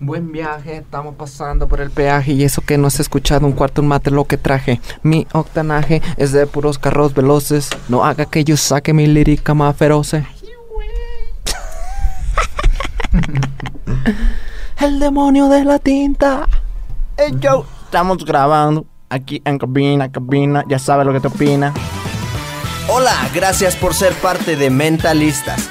Buen viaje, estamos pasando por el peaje y eso que no has escuchado un cuarto un mate lo que traje. Mi octanaje es de puros carros veloces. No haga que yo saque mi lírica más feroce. el demonio de la tinta. Hey yo, estamos grabando aquí en cabina, cabina, ya sabes lo que te opina. Hola, gracias por ser parte de Mentalistas.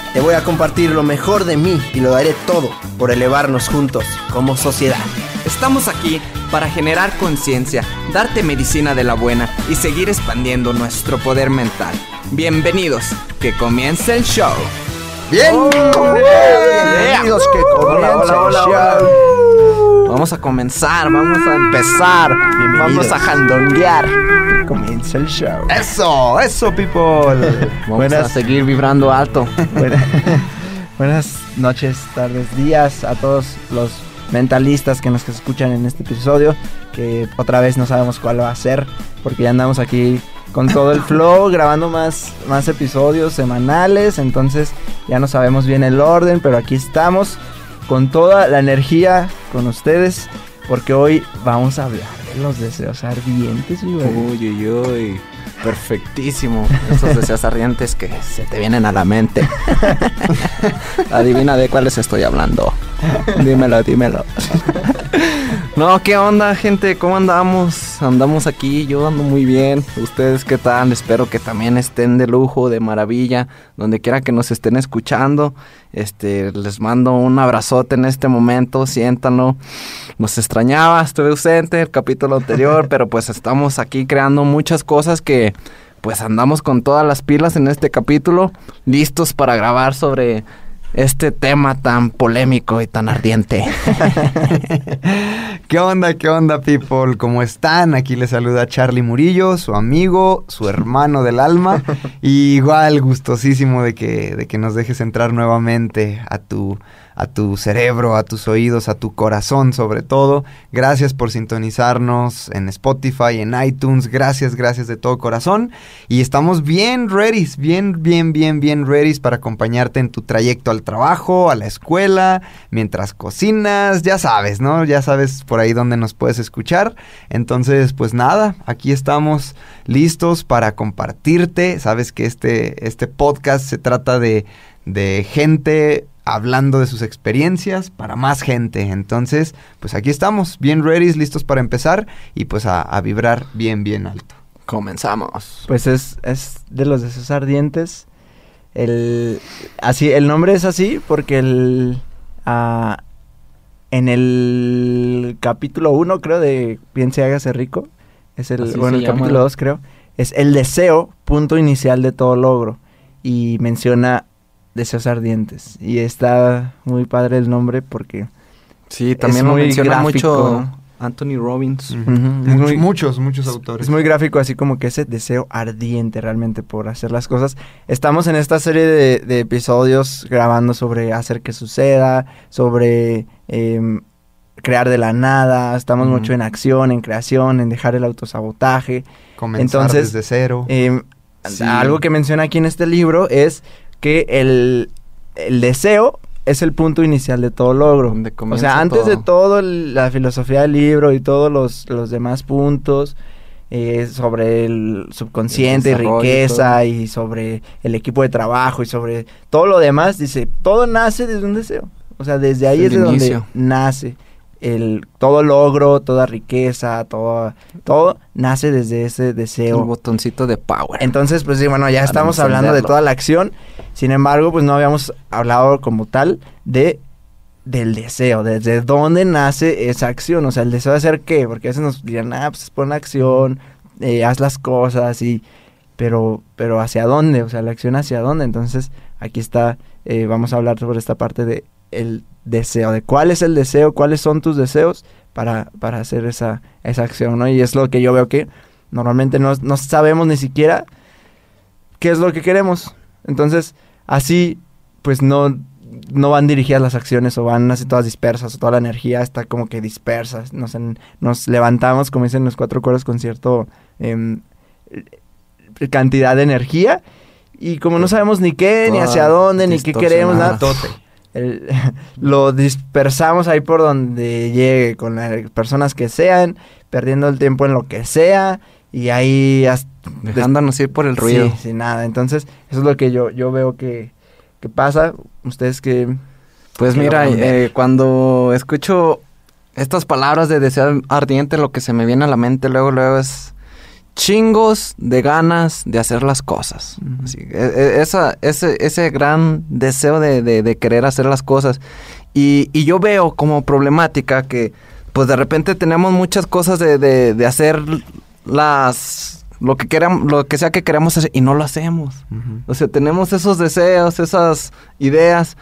Te voy a compartir lo mejor de mí y lo daré todo por elevarnos juntos como sociedad. Estamos aquí para generar conciencia, darte medicina de la buena y seguir expandiendo nuestro poder mental. Bienvenidos, que comience el show. Bien. Bienvenidos, que comience el show. Vamos a comenzar, vamos a empezar, vamos a jandonguear. Que comience el show. Eso, eso, people. Vamos a seguir vibrando alto. Buena- Buenas noches, tardes, días a todos los mentalistas que nos escuchan en este episodio. Que otra vez no sabemos cuál va a ser, porque ya andamos aquí con todo el flow, grabando más, más episodios semanales. Entonces ya no sabemos bien el orden, pero aquí estamos con toda la energía con ustedes, porque hoy vamos a hablar de los deseos ardientes. mi güey. Uy, uy, uy. Perfectísimo. Esos deseos ardientes que se te vienen a la mente. Adivina de cuáles estoy hablando. Dímelo, dímelo. No, ¿qué onda, gente? ¿Cómo andamos? Andamos aquí, yo ando muy bien. ¿Ustedes qué tal? Espero que también estén de lujo, de maravilla, donde quiera que nos estén escuchando. Este, les mando un abrazote en este momento, siéntanlo. Nos extrañaba, estuve ausente el capítulo anterior, pero pues estamos aquí creando muchas cosas que pues andamos con todas las pilas en este capítulo, listos para grabar sobre este tema tan polémico y tan ardiente. ¿Qué onda, qué onda, people? ¿Cómo están? Aquí les saluda Charlie Murillo, su amigo, su hermano del alma. Y igual, gustosísimo de que, de que nos dejes entrar nuevamente a tu, a tu cerebro, a tus oídos, a tu corazón, sobre todo. Gracias por sintonizarnos en Spotify, en iTunes. Gracias, gracias de todo corazón. Y estamos bien ready, bien, bien, bien, bien ready para acompañarte en tu trayecto al trabajo, a la escuela, mientras cocinas, ya sabes, ¿no? Ya sabes por ahí dónde nos puedes escuchar. Entonces, pues nada, aquí estamos listos para compartirte. Sabes que este, este podcast se trata de, de gente hablando de sus experiencias para más gente. Entonces, pues aquí estamos, bien ready, listos para empezar y pues a, a vibrar bien, bien alto. Comenzamos. Pues es, es de los deseos ardientes. El, así, el nombre es así porque el, ah, en el capítulo 1, creo, de Piense y hágase rico, es el, Así bueno, el llama. capítulo 2, creo, es el deseo, punto inicial de todo logro. Y menciona deseos ardientes. Y está muy padre el nombre porque... Sí, también lo muy menciona gráfico. mucho Anthony Robbins. Muy- muchos, muchos autores. Es muy gráfico, así como que ese deseo ardiente realmente por hacer las cosas. Estamos en esta serie de, de episodios grabando sobre hacer que suceda, sobre em, crear de la nada. Estamos mucho en acción, en creación, en dejar el autosabotaje. Comenzar Entonces, desde cero. Em, Sí. Algo que menciona aquí en este libro es que el, el deseo es el punto inicial de todo logro. O sea, antes de todo. la filosofía del libro y todos los, los demás puntos, eh, sobre el subconsciente y El desarrollo y riqueza y sobre el equipo de trabajo y sobre todo lo demás, dice, todo nace desde un deseo. O sea, desde ahí Es es de donde nace el todo logro, toda riqueza, todo todo nace desde ese deseo. botoncito de power. Entonces, pues sí, bueno, ya Para estamos hablando de toda la acción. Sin embargo, pues no habíamos hablado como tal de del deseo, desde dónde nace esa acción, o sea, el deseo de hacer qué, porque a veces nos dirán, ah, pues pon acción, eh, haz las cosas y, pero, pero hacia dónde, o sea, la acción hacia dónde, entonces aquí está, eh, vamos a hablar sobre esta parte de el deseo, de cuál es el deseo, cuáles son tus deseos para, para hacer esa, esa acción, ¿no? Y es lo que yo veo que normalmente no, no sabemos ni siquiera qué es lo que queremos, entonces así, pues no, no van dirigidas las acciones o van así todas dispersas o toda la energía está como que dispersa. Nos, en- nos levantamos, como dicen los cuatro coros, con cierto em, eh, cantidad de energía y como no sabemos ni qué, ni hacia dónde, ni qué queremos, nada. El- lo dispersamos ahí por donde llegue, con las personas que sean, perdiendo el tiempo en lo que sea y ahí Dejándonos ir por el ruido. Sí, sin nada. Entonces, eso es lo que yo, yo veo que, que pasa. Ustedes que... Pues que mira, eh, cuando escucho estas palabras de deseo ardiente, lo que se me viene a la mente luego, luego es chingos de ganas de hacer las cosas. Así, e- e- esa, ese, ese gran deseo de, de- de querer hacer las cosas. Y, y yo veo como problemática que pues de repente tenemos muchas cosas de, de, de hacer las lo que queramos, lo que sea que queremos hacer y no lo hacemos. O sea, tenemos esos deseos, esas ideas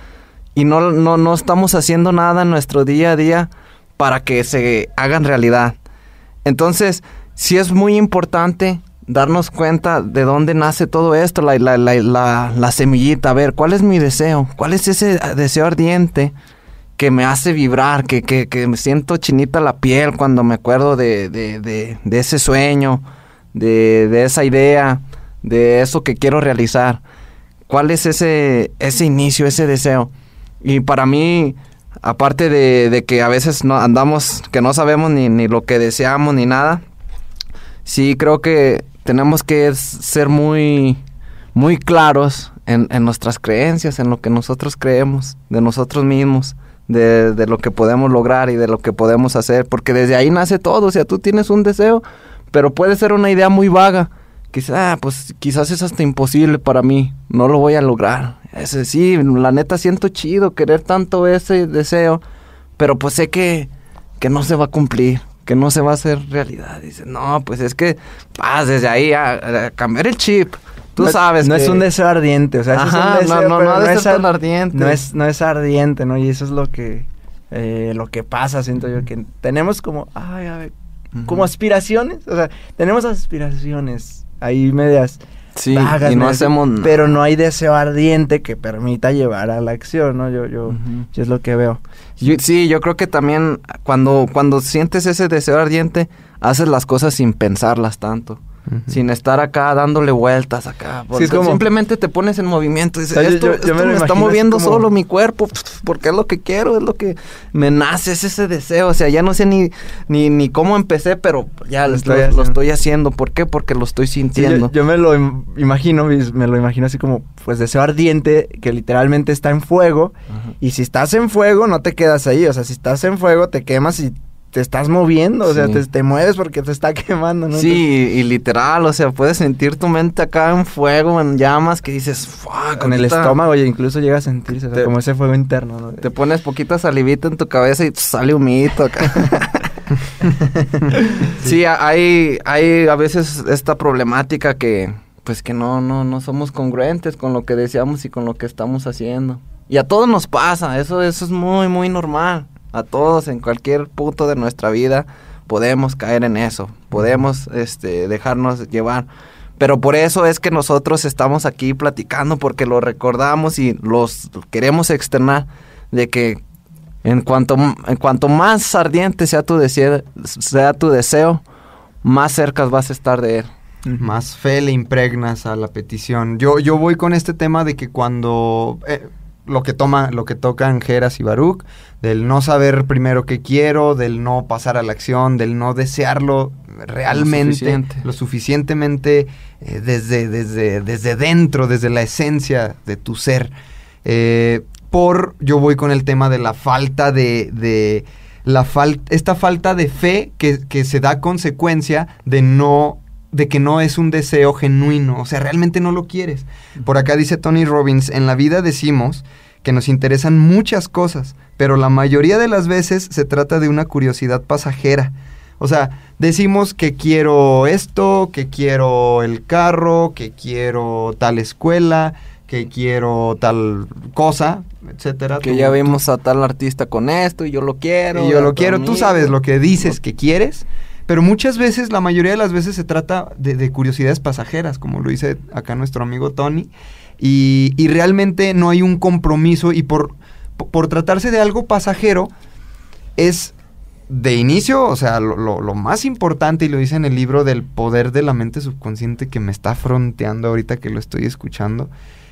y no, no, no estamos haciendo nada en nuestro día a día para que se hagan realidad. Entonces, sí es muy importante darnos cuenta de dónde nace todo esto, la, semillita, a ver, ¿cuál es mi deseo? ¿Cuál es ese deseo ardiente que me hace vibrar, que, que, que me siento chinita la piel cuando me acuerdo de, de, de, ese sueño, de, esa idea, de eso que quiero realizar? ¿Cuál es ese, ese inicio, ese deseo? Y para mí, aparte de, de que a veces no andamos, que no sabemos ni, ni lo que deseamos ni nada, sí creo que tenemos que ser muy, muy claros en, en nuestras creencias, en lo que nosotros creemos, de nosotros mismos, de, de lo que podemos lograr y de lo que podemos hacer, porque desde ahí nace todo, o sea, tú tienes un deseo, pero puede ser una idea muy vaga, quizás, ah, pues quizás es hasta imposible para mí, no lo voy a lograr. Ese sí, la neta siento chido querer tanto ese deseo, pero pues sé que, que no se va a cumplir, que no se va a hacer realidad. Dice, no, pues es que vas desde ahí a, a cambiar el chip. Tú no, sabes No que- es un deseo ardiente, o sea, Ajá, es un no, deseo, no, no ha de es tan ar- ardiente. No es, no es ardiente, ¿no? Y eso es lo que, eh, lo que pasa, siento yo, que tenemos como, ay, a ver, como aspiraciones, o sea, tenemos aspiraciones ahí medias Sí, y no hacemos nada. pero no hay deseo ardiente que permita llevar a la acción, ¿no? Yo, yo, es lo que veo. Yo- sí, yo creo que también cuando, cuando sientes ese deseo ardiente, haces las cosas sin pensarlas tanto. Sin estar acá dándole vueltas acá. porque es como- Simplemente te pones en movimiento. y Dices, O sea, esto, yo- yo esto me está moviendo como- solo mi cuerpo. Porque es lo que quiero, es lo que me nace, es ese deseo. O sea, ya no sé ni, ni, ni cómo empecé, pero ya Lo estoy lo- lo haciendo. estoy haciendo. ¿Por qué? Porque lo estoy Sí, yo, sintiendo. yo me lo im- imagino, me lo imagino así como, pues deseo ardiente que literalmente está en fuego. Y si estás en fuego, no te quedas ahí. O sea, si estás en fuego, te quemas y te estás moviendo. O sea, Sí. te, te mueves porque te está quemando, ¿no? Sí, y, y literal, o sea, puedes sentir tu mente acá en fuego, en llamas, que dices, fuck, con el estómago, oye, incluso llega a sentirse, o sea, Te- como ese fuego interno, ¿no? Te pones poquita salivita en tu cabeza y sale humito acá. sí, a- hay, hay a veces esta problemática que, pues que no, no, no somos congruentes con lo que deseamos y con lo que estamos haciendo. Y a todos nos pasa, eso, eso es muy, muy normal. A todos, en cualquier punto de nuestra vida, podemos caer en eso, podemos este, dejarnos llevar. Pero por eso es que nosotros estamos aquí platicando, porque lo recordamos y los queremos externar de que en cuanto, en cuanto más ardiente sea tu, deseo, sea tu deseo, más cerca vas a estar de él. Más fe le impregnas a la petición. Yo, yo voy con este tema de que cuando eh, lo que toma, lo que tocan Geras y Baruch, del no saber primero qué quiero, del no pasar a la acción, del no desearlo, realmente, suficiente. lo suficientemente eh, desde, desde, desde dentro, desde la esencia de tu ser. Eh, por, yo voy con el tema de la falta de, de la fal- esta falta de fe que, que se da consecuencia de no de que no es un deseo genuino, o sea, realmente no lo quieres. Por acá dice Tony Robbins, en la vida decimos que nos interesan muchas cosas, pero la mayoría de las veces se trata de una curiosidad pasajera. O sea, decimos que quiero esto, que quiero el carro, que quiero tal escuela, que quiero tal cosa, etcétera. Que Tú- ya vimos a tal artista con esto y yo lo quiero. y yo lo quiero, tú sabes lo que dices que quieres, pero muchas veces, la mayoría de las veces se trata de, de curiosidades pasajeras, como lo dice acá nuestro amigo Tony, y, realmente no hay un compromiso y por, por tratarse de algo pasajero es de inicio, o sea, lo, lo- lo más importante, y lo dice en el libro del poder de la mente subconsciente que me está fronteando ahorita que lo estoy escuchando,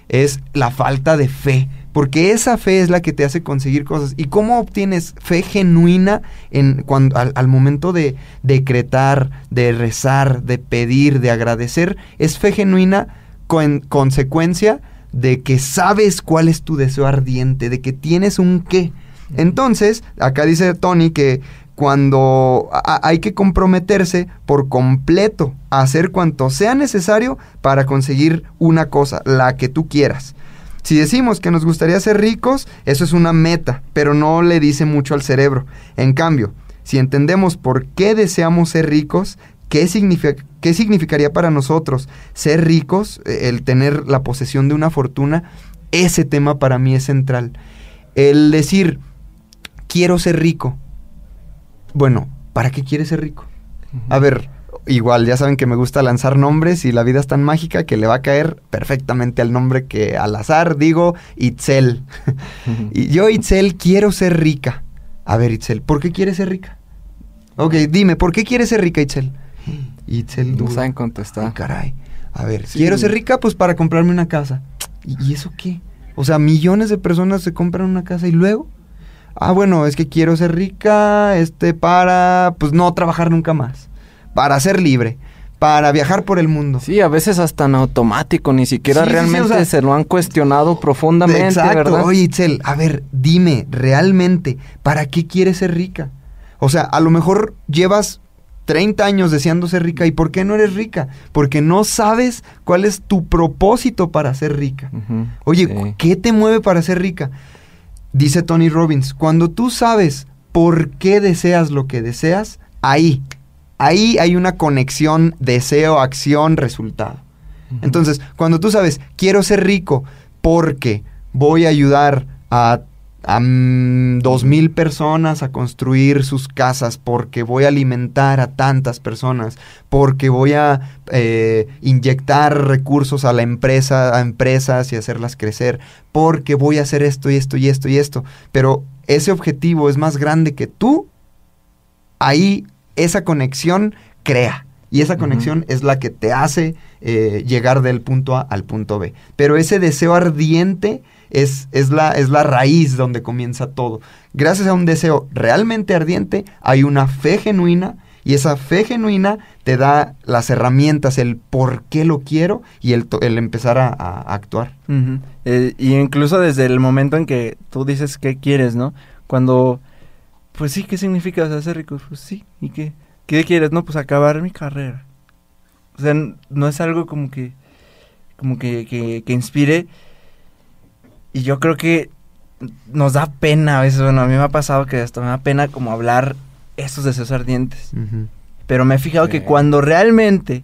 es la falta de fe. Porque esa fe es la que te hace conseguir cosas. ¿Y cómo obtienes fe genuina en, cuando, al, al momento de decretar, de rezar, de pedir, de agradecer? Es fe genuina con consecuencia de que sabes cuál es tu deseo ardiente, de que tienes un qué. Entonces, acá dice Tony que cuando a- hay que comprometerse por completo a hacer cuanto sea necesario para conseguir una cosa, la que tú quieras. Si decimos que nos gustaría ser ricos, eso es una meta, pero no le dice mucho al cerebro. En cambio, si entendemos por qué deseamos ser ricos, qué, significa, qué significaría para nosotros ser ricos, eh, el tener la posesión de una fortuna, ese tema para mí es central. El decir, quiero ser rico. Bueno, ¿para qué quieres ser rico? A ver, igual, ya saben que me gusta lanzar nombres y la vida es tan mágica que le va a caer perfectamente al nombre que al azar digo Itzel. y yo, Itzel, quiero ser rica. A ver, Itzel, ¿por qué quieres ser rica? Ok, dime, ¿por qué quieres ser rica, Itzel? Itzel No saben Ay, contestar. caray. A ver, quiero ser rica pues para comprarme una casa. ¿Y, y eso qué? O sea, millones de personas se compran una casa y luego... Ah, bueno, es que quiero ser rica, este, para, pues no trabajar nunca más. Para ser libre. Para viajar por el mundo. Sí, a veces hasta en automático, ni siquiera Sí, sí, sí, o realmente sea- se lo han cuestionado profundamente, Exacto. ¿verdad? Oye, Itzel, a ver, dime, realmente, ¿para qué quieres ser rica? O sea, a lo mejor llevas 30 años deseando ser rica. ¿Y por qué no eres rica? Porque no sabes cuál es tu propósito para ser rica. Oye, sí. ¿qué te mueve para ser rica? Dice Tony Robbins, cuando tú sabes por qué deseas lo que deseas, ahí, ahí hay una conexión deseo, acción, resultado. Entonces, cuando tú sabes, quiero ser rico porque voy a ayudar a, a mm, dos mil personas a construir sus casas, porque voy a alimentar a tantas personas, porque voy a eh, inyectar recursos a la empresa, a empresas y hacerlas crecer, porque voy a hacer esto y esto y esto y esto. Pero ese objetivo es más grande que tú, ahí esa conexión crea. Y esa conexión es la que te hace eh, llegar del punto A al punto B. Pero ese deseo ardiente es, es, la, es la raíz donde comienza todo. Gracias a un deseo realmente ardiente hay una fe genuina y esa fe genuina te da las herramientas, el por qué lo quiero y el, el empezar a, a actuar. Eh, y incluso desde el momento en que tú dices qué quieres, ¿no? Cuando, pues sí, ¿qué significa o sea, ser rico? Pues sí, ¿y qué? ¿Qué quieres? No, pues acabar mi carrera. O sea, no es algo como que, como que, que, que inspire. Y yo creo que nos da pena a veces, bueno, a mí me ha pasado que hasta me da pena como hablar esos deseos ardientes. Pero me he fijado Sí. que cuando realmente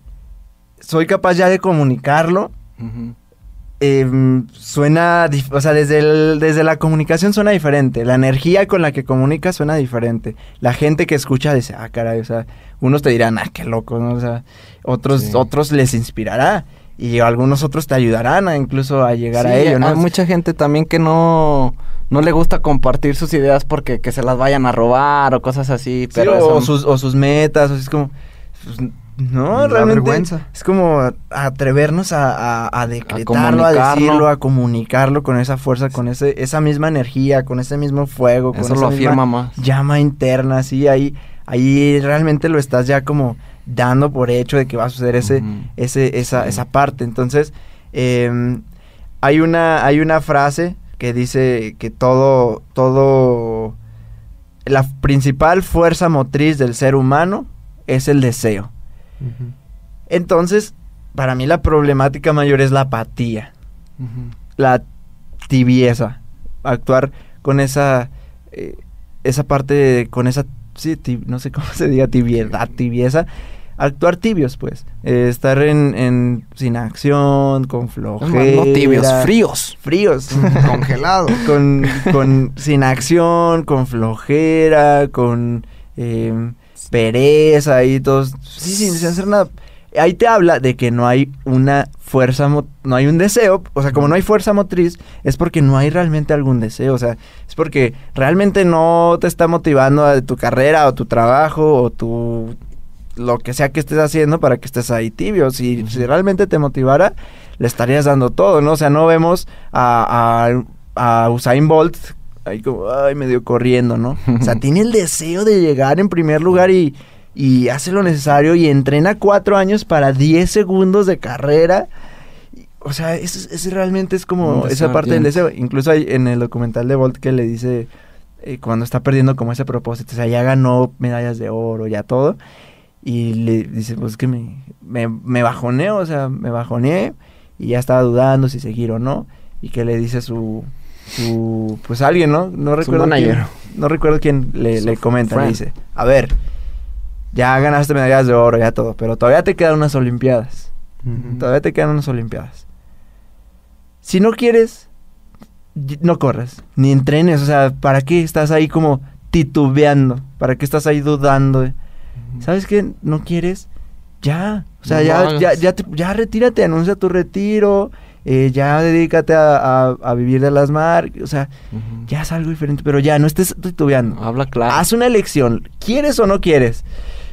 soy capaz ya de comunicarlo. Eh, suena, o sea, desde, el- desde la comunicación suena diferente. La energía con la que comunicas suena diferente. La gente que escucha dice, ah, caray, o sea, unos te dirán, ah, qué loco, ¿no? O sea, otros, Sí. otros les inspirará. Y algunos otros te ayudarán a incluso a llegar a ello, ¿no? Hay mucha gente también que no, no le gusta compartir sus ideas porque que se las vayan a robar o cosas así. Sí, Pero o, sus, o sus metas, o es como... pues, no, realmente vergüenza. es como atrevernos a, a, a decretarlo, a, decirlo, a comunicarlo con esa fuerza, con ese, esa misma energía, con ese mismo fuego, con eso esa lo misma afirma más. llama interna, sí, ahí, ahí realmente lo estás ya como dando por hecho de que va a suceder ese, ese, esa, esa parte. Entonces, em, hay, una, hay una frase que dice que todo, todo, la principal fuerza motriz del ser humano es el deseo. Entonces, para mí la problemática mayor es la apatía, la tibieza, actuar con esa, eh, esa parte, de- con esa, sí, no sé cómo se diga, tibiedad, tibieza, actuar tibios, pues, eh, estar en, en- sin acción, con flojera. No tibios, fríos. Fríos. Congelado. con, con sin acción, con flojera, con eh, pereza y todos, sí, sin, sin hacer nada. Ahí te habla de que no hay una fuerza, no hay un deseo, o sea, como no hay fuerza motriz, es porque no hay realmente algún deseo, o sea, es porque realmente no te está motivando a tu carrera o tu trabajo o tu lo que sea que estés haciendo para que estés ahí tibio. Si, si realmente te motivara, le estarías dando todo, ¿no? O sea, no vemos a, a, a Usain Bolt ahí como, ay, medio corriendo, ¿no? O sea, tiene el deseo de llegar en primer lugar y, y hace lo necesario y entrena cuatro años para 10 segundos de carrera. O sea, eso, es- realmente es como esa parte del deseo. Incluso hay en el documental de Bolt que le dice, eh, cuando está perdiendo como ese propósito, o sea, ya ganó medallas de oro, ya todo. Y le dice, pues que me, me, me bajoneé, o sea, me bajoneé y ya estaba dudando si seguir o no. Y que le dice su, su pues alguien, ¿no? No recuerdo quién, no recuerdo quién le, le comenta, le dice, a ver, ya ganaste medallas de oro, ya todo, pero todavía te quedan unas olimpiadas. Todavía te quedan unas olimpiadas. Si no quieres, no corras, ni entrenes, o sea, ¿para qué estás ahí como titubeando? ¿Para qué estás ahí dudando? ¿Sabes qué? ¿No quieres? Ya, o sea, No ya, ya, ya, te- ya retírate, anuncia tu retiro, eh, ya dedícate a, a- a vivir de las marcas, o sea, ya es algo diferente, pero ya, no estés titubeando. Habla claro. Haz una elección, ¿quieres o no quieres?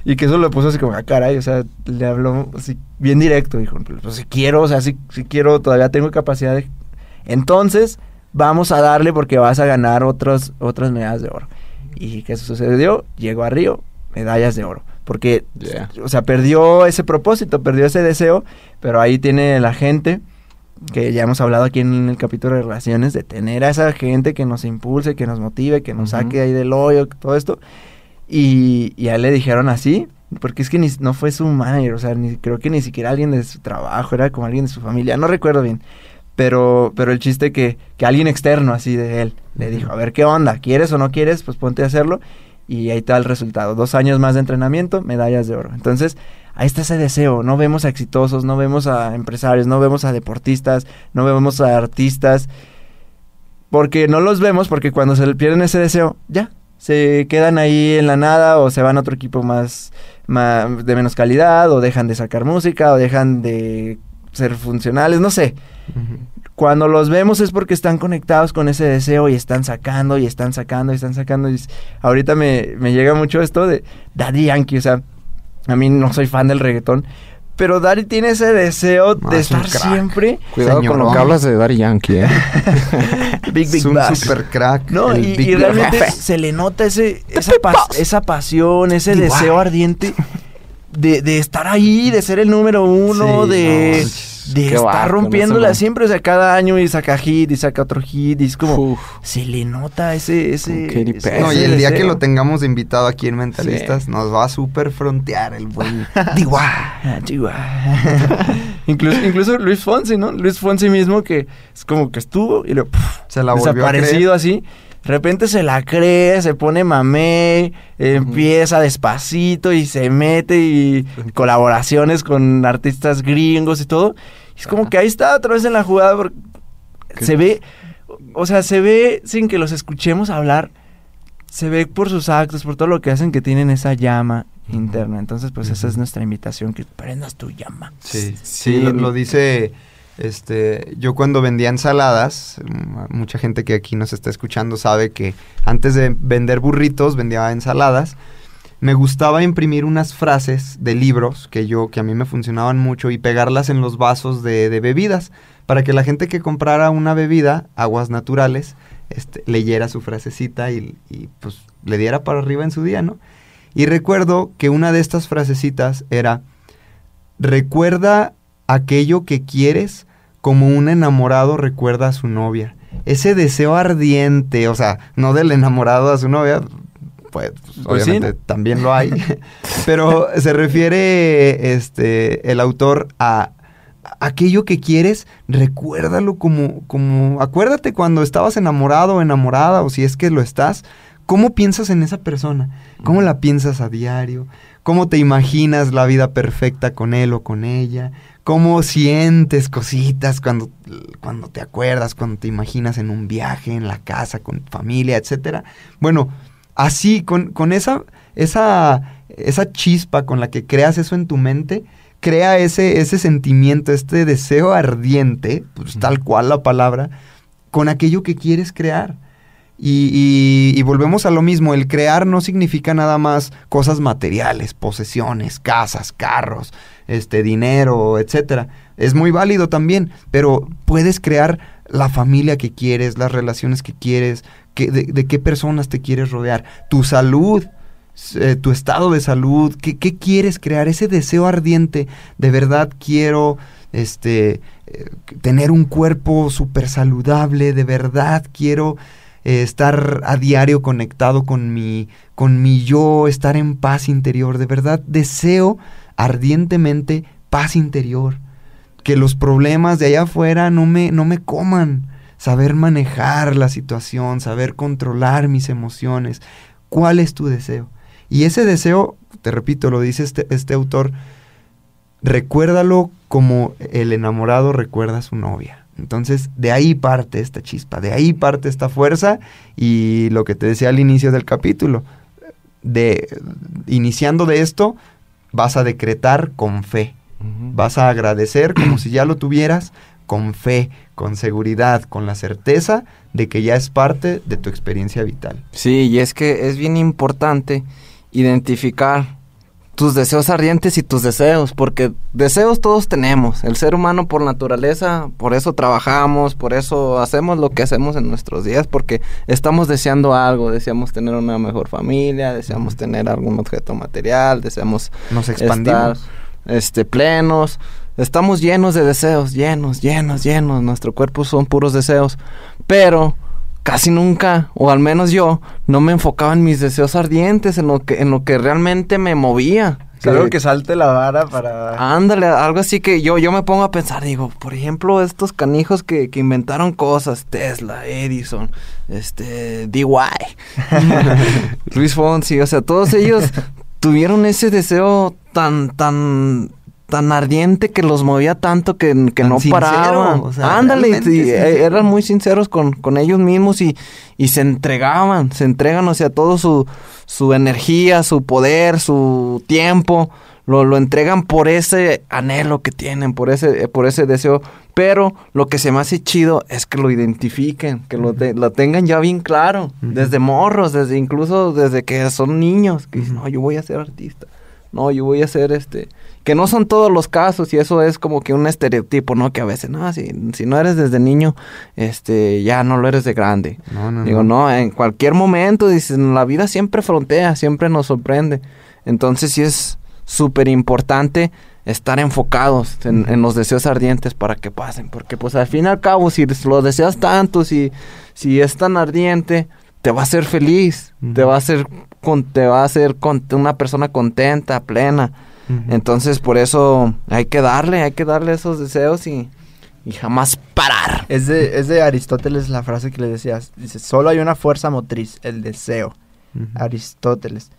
Y que eso lo puso así como, ah, caray, o sea, le habló así bien directo, dijo, pues si quiero, o sea, si, si quiero, todavía tengo capacidad de... Entonces, vamos a darle porque vas a ganar otros, otras medallas de oro. ¿Y qué sucedió? Llegó a Río, medallas de oro. Porque, Yeah. o sea, perdió ese propósito, perdió ese deseo, pero ahí tiene la gente, que ya hemos hablado aquí en el capítulo de relaciones, de tener a esa gente que nos impulse, que nos motive, que nos saque ahí del hoyo, todo esto. Y, y a él le dijeron así, porque es que ni, no fue su manager, o sea, ni, creo que ni siquiera alguien de su trabajo, era como alguien de su familia, no recuerdo bien. Pero, pero el chiste que, que alguien externo así de él le dijo, a ver qué onda, ¿quieres o no quieres? Pues ponte a hacerlo. Y ahí está el resultado. Dos años más de entrenamiento, medallas de oro. Entonces, ahí está ese deseo. No vemos a exitosos, no vemos a empresarios, no vemos a deportistas, no vemos a artistas. Porque no los vemos, porque cuando se le pierden ese deseo, ya, se quedan ahí en la nada o se van a otro equipo más, más de menos calidad o dejan de sacar música o dejan de ser funcionales, no sé. Cuando los vemos es porque están conectados con ese deseo y están sacando y están sacando y están sacando. Y ahorita me, me llega mucho esto de Daddy Yankee, o sea, a mí no soy fan del reggaetón, pero Daddy tiene ese deseo No, de es estar siempre Cuidado con lo que hablas de Daddy Yankee, ¿eh? Big Big es un Bass. super crack. No, y, realmente Jefe. se le nota ese, esa, pas- esa pasión, ese deseo ardiente de, de estar ahí, de ser el número uno, Sí, de, no, de qué estar rompiéndola siempre, o sea, cada año y saca hit y saca otro hit y es como, Uf. se le nota ese, ese, ese-. No, y el día que lo tengamos invitado aquí en Mentalistas, nos va a super frontear el buen Diwa, Diwa. incluso, incluso Luis Fonsi, ¿no? Luis Fonsi mismo que es como que estuvo y puf, Se la volvió a desaparecido así. De repente se la cree, se pone mamé, empieza despacito y se mete y colaboraciones con artistas gringos y todo. Y es como que ahí está otra vez en la jugada porque se ve, o sea, se ve sin que los escuchemos hablar, se ve por sus actos, por todo lo que hacen que tienen esa llama interna. Entonces, pues esa es nuestra invitación, que prendas tu llama. Sí, sí, Sí. lo, lo dice, este, yo cuando vendía ensaladas, mucha gente que aquí nos está escuchando sabe que antes de vender burritos vendía ensaladas. Me gustaba imprimir unas frases de libros que yo, que a mí me funcionaban mucho y pegarlas en los vasos de, de bebidas para que la gente que comprara una bebida, aguas naturales, este, leyera su frasecita y, y, pues le diera para arriba en su día, ¿no? Y recuerdo que una de estas frasecitas era, recuerda aquello que quieres como un enamorado recuerda a su novia. Ese deseo ardiente, o sea, no del enamorado a su novia, pues, Pues sí, obviamente también lo hay, pero se refiere este el autor a aquello que quieres, recuérdalo como como acuérdate cuando estabas enamorado o enamorada o si es que lo estás, ¿cómo piensas en esa persona? ¿Cómo la piensas a diario? ¿Cómo te imaginas la vida perfecta con él o con ella? ¿Cómo sientes cositas cuando, cuando te acuerdas, cuando te imaginas en un viaje, en la casa, con familia, etcétera? Bueno, así, con, con esa, esa, esa chispa con la que creas eso en tu mente, crea ese, ese sentimiento, este deseo ardiente, pues tal cual la palabra, con aquello que quieres crear. Y, y- volvemos a lo mismo, el crear no significa nada más cosas materiales, posesiones, casas, carros, este dinero, etcétera. Es muy válido también, pero puedes crear la familia que quieres, las relaciones que quieres, que- de, qué personas te quieres rodear, tu salud, eh, tu estado de salud, ¿qué, qué quieres crear, ese deseo ardiente, de verdad quiero este eh, tener un cuerpo súper saludable, de verdad quiero eh, estar a diario conectado con mi, con mi yo, estar en paz interior, de verdad deseo ardientemente paz interior, que los problemas de allá afuera no me, no me coman, saber manejar la situación, saber controlar mis emociones. ¿Cuál es tu deseo? Y ese deseo, te repito, lo dice este, este autor, recuérdalo como el enamorado recuerda a su novia. Entonces, de ahí parte esta chispa, de ahí parte esta fuerza y lo que te decía al inicio del capítulo, de iniciando de esto, vas a decretar con fe. Vas a agradecer como si ya lo tuvieras, con fe, con seguridad, con la certeza de que ya es parte de tu experiencia vital. Sí, y es que es bien importante identificar tus deseos ardientes y tus deseos, porque deseos todos tenemos. El ser humano por naturaleza, por eso trabajamos, por eso hacemos lo que hacemos en nuestros días, porque estamos deseando algo, deseamos tener una mejor familia, deseamos tener algún objeto material, deseamos Nos expandimos. estar este, plenos. Estamos llenos de deseos, llenos, llenos, llenos. Nuestro cuerpo son puros deseos. Pero casi nunca, o al menos yo, no me enfocaba en mis deseos ardientes, en lo que, en lo que realmente me movía. Algo que salte la vara para... Ándale, algo así que yo, yo me pongo a pensar, digo, por ejemplo, estos canijos que, que inventaron cosas, Tesla, Edison, este, DY, Luis Fonsi, o sea, todos ellos tuvieron ese deseo tan, tan, tan ardiente que los movía tanto que, que no sincero, paraban. o sea, Ándale, realmente sí, eran muy sinceros con, con ellos mismos y, y se entregaban, se entregan, o sea, todo su, su energía, su poder, su tiempo, lo, lo entregan por ese anhelo que tienen, por ese, eh, por ese deseo. Pero lo que se me hace chido es que lo identifiquen, que lo, te- lo tengan ya bien claro, desde morros, desde incluso desde que son niños, que dicen, no, yo voy a ser artista. No, yo voy a ser este. Que no son todos los casos, y eso es como que un estereotipo, ¿no? Que a veces, no, si, si no eres desde niño, este, ya no lo eres de grande. No, no, Digo, no, en cualquier momento, dicen, la vida siempre frontea, siempre nos sorprende. Entonces sí es súper importante estar enfocados en, en los deseos ardientes para que pasen. Porque pues al fin y al cabo, si lo deseas tanto, si, si es tan ardiente, te va a hacer feliz, te va a hacer, con, te va a hacer con, una persona contenta, plena. Entonces por eso hay que darle, hay que darle esos deseos y, y jamás parar. Es de, es de Aristóteles la frase que le decías. Dice, solo hay una fuerza motriz, el deseo. Aristóteles.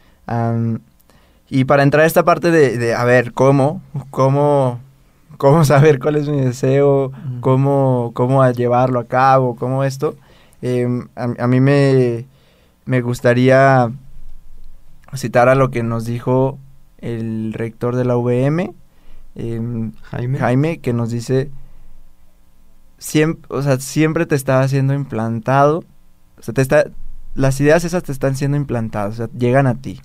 Y para entrar a esta parte de, de, a ver, ¿cómo? ¿Cómo, cómo saber cuál es mi deseo? ¿Cómo, cómo a llevarlo a cabo? ¿Cómo esto? Em, a, a mí me, me gustaría citar a lo que nos dijo el rector de la UVM, em, Jaime. Jaime, que nos dice, siempre, o sea, siempre te está siendo implantado, o sea, te está, las ideas esas te están siendo implantadas, o sea, llegan a ti.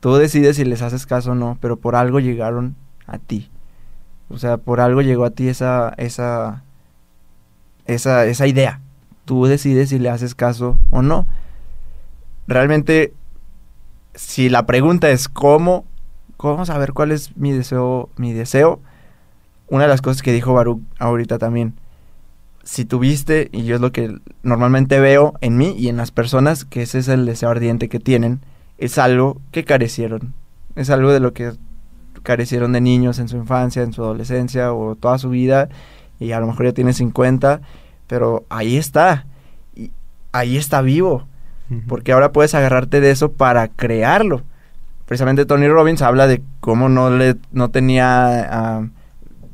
Tú decides si les haces caso o no, pero por algo llegaron a ti. O sea, por algo llegó a ti esa, esa, esa, esa idea. Tú decides si le haces caso o no. Realmente si la pregunta es cómo, cómo saber cuál es mi deseo, mi deseo, una de las cosas que dijo Baruch ahorita también, si tuviste, y yo es lo que normalmente veo en mí y en las personas, que ese es el deseo ardiente que tienen, es algo que carecieron, es algo de lo que carecieron de niños en su infancia, en su adolescencia o toda su vida, y a lo mejor ya tiene 50, pero ahí está, y ahí está vivo, porque ahora puedes agarrarte de eso para crearlo. Precisamente Tony Robbins habla de cómo no le no tenía ah,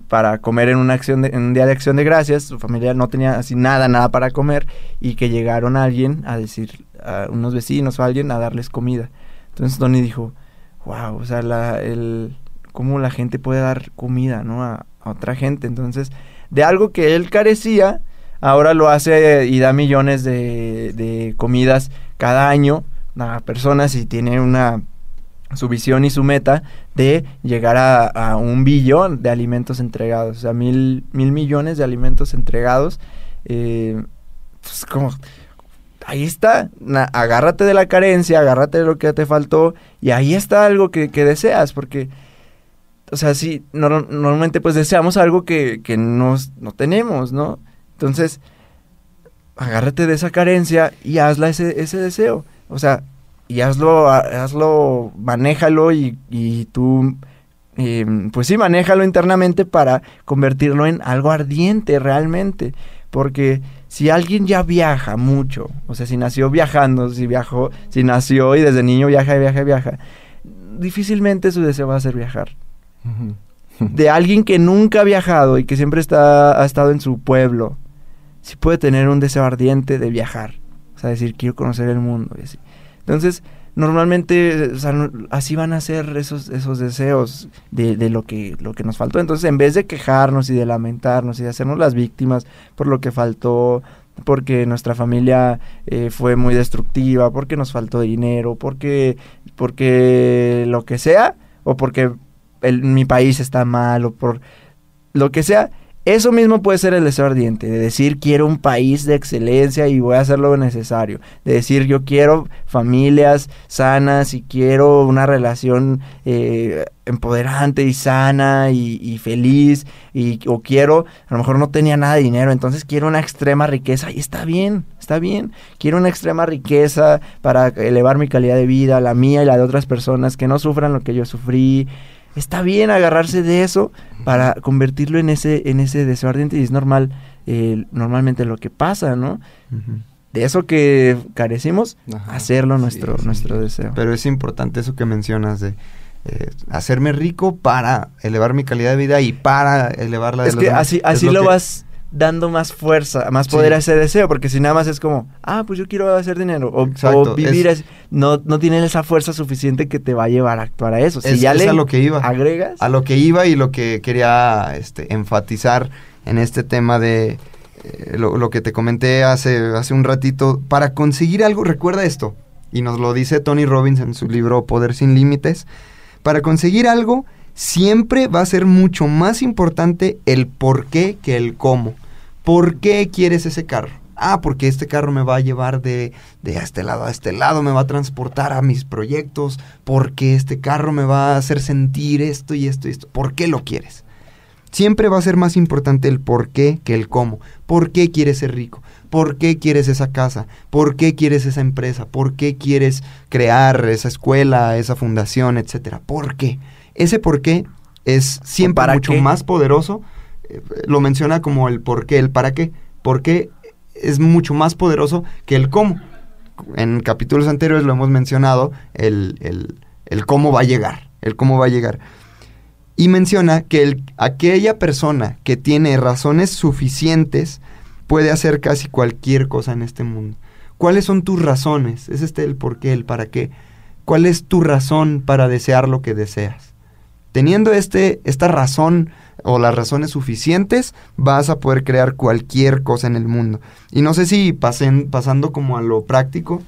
para comer en una acción en un día de acción de gracias, su familia no tenía así nada, nada para comer y que llegaron alguien a decir a unos vecinos o alguien a darles comida. Entonces Tony dijo, "Wow, o sea, la el cómo la gente puede dar comida, ¿no? A, a otra gente." Entonces, de algo que él carecía, ahora lo hace y da millones de, de comidas cada año a personas y tiene una su visión y su meta de llegar a, un billón de alimentos entregados, o sea, mil, mil millones de alimentos entregados. Eh, pues como, ahí está, agárrate de la carencia, agárrate de lo que te faltó y ahí está algo que, que deseas, porque, o sea, sí, no, normalmente pues deseamos algo que, que no tenemos, ¿no? Entonces, agárrate de esa carencia y hazla ese, ese deseo. O sea, y hazlo, hazlo, manéjalo y, y tú, eh, pues sí, manéjalo internamente para convertirlo en algo ardiente realmente. Porque si alguien ya viaja mucho, o sea, si nació viajando, si viajó, si nació y desde niño viaja, viaja, viaja, difícilmente su deseo va a ser viajar. De alguien que nunca ha viajado y que siempre está, ha estado en su pueblo, sí puede tener un deseo ardiente de viajar. O sea, decir, quiero conocer el mundo y así. Entonces, normalmente o sea, así van a ser esos, esos deseos de, de, lo, que, lo que nos faltó. Entonces, en vez de quejarnos y de lamentarnos y de hacernos las víctimas por lo que faltó, porque nuestra familia eh, fue muy destructiva, porque nos faltó dinero, porque, porque lo que sea, o porque mi país está mal, o por lo que sea, eso mismo puede ser el deseo ardiente, de decir quiero un país de excelencia y voy a hacer lo necesario, de decir yo quiero familias sanas y quiero una relación eh, empoderante y sana y, y, feliz, y, o quiero, a lo mejor no tenía nada de dinero, entonces quiero una extrema riqueza y está bien, está bien, quiero una extrema riqueza para elevar mi calidad de vida, la mía y la de otras personas, que no sufran lo que yo sufrí, está bien agarrarse de eso para convertirlo en ese, en ese deseo ardiente y es normal, eh, normalmente lo que pasa, ¿no? Uh -huh. De eso que carecimos, Ajá, hacerlo nuestro, sí, nuestro sí. deseo. Pero es importante eso que mencionas de eh, hacerme rico para elevar mi calidad de vida y para elevar la de es los que demás. así, así es lo, que, vas dando más fuerza, más poder sí. a ese deseo, porque si nada más es como, ah, pues yo quiero hacer dinero, o, vivir, es, es, no, no tienen esa fuerza suficiente que te va a llevar a actuar a eso. Si es, ya es le a lo que iba. agregas. A lo que iba y lo que quería este, enfatizar en este tema de eh, lo, lo, que te comenté hace, hace un ratito. Para conseguir algo, recuerda esto, y nos lo dice Tony Robbins en su libro Poder sin Límites, para conseguir algo siempre va a ser mucho más importante el por qué que el cómo. ¿Por qué quieres ese carro? Ah, porque este carro me va a llevar de, de este lado a este lado, me va a transportar a mis proyectos, porque este carro me va a hacer sentir esto y esto y esto. ¿Por qué lo quieres? Siempre va a ser más importante el por qué que el cómo. ¿Por qué quieres ser rico? ¿Por qué quieres esa casa? ¿Por qué quieres esa empresa? ¿Por qué quieres crear esa escuela, esa fundación, etcétera? ¿Por qué? Ese por qué es siempre mucho qué? más poderoso. Lo menciona como el por qué, el para qué. ¿Por qué es mucho más poderoso que el cómo? En capítulos anteriores lo hemos mencionado, el, el, el cómo va a llegar. El cómo va a llegar. Y menciona que el, aquella persona que tiene razones suficientes puede hacer casi cualquier cosa en este mundo. ¿Cuáles son tus razones? Es este el por qué, el para qué. ¿Cuál es tu razón para desear lo que deseas? Teniendo este, esta razón o las razones suficientes, vas a poder crear cualquier cosa en el mundo. Y no sé si pasen, pasando como a lo práctico,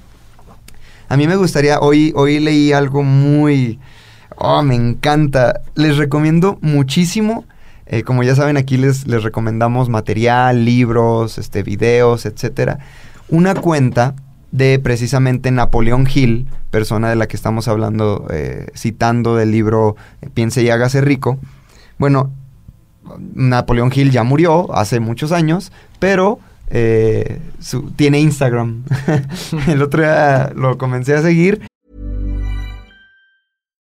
a mí me gustaría, hoy, hoy leí algo muy, oh, me encanta, les recomiendo muchísimo, eh, como ya saben aquí les, les recomendamos material, libros, este, videos, etcétera, una cuenta de precisamente Napoleón Hill, persona de la que estamos hablando, eh, citando del libro eh, Piense y hágase rico. Bueno, Napoleón Hill ya murió hace muchos años, pero eh, su- tiene Instagram. El otro día lo comencé a seguir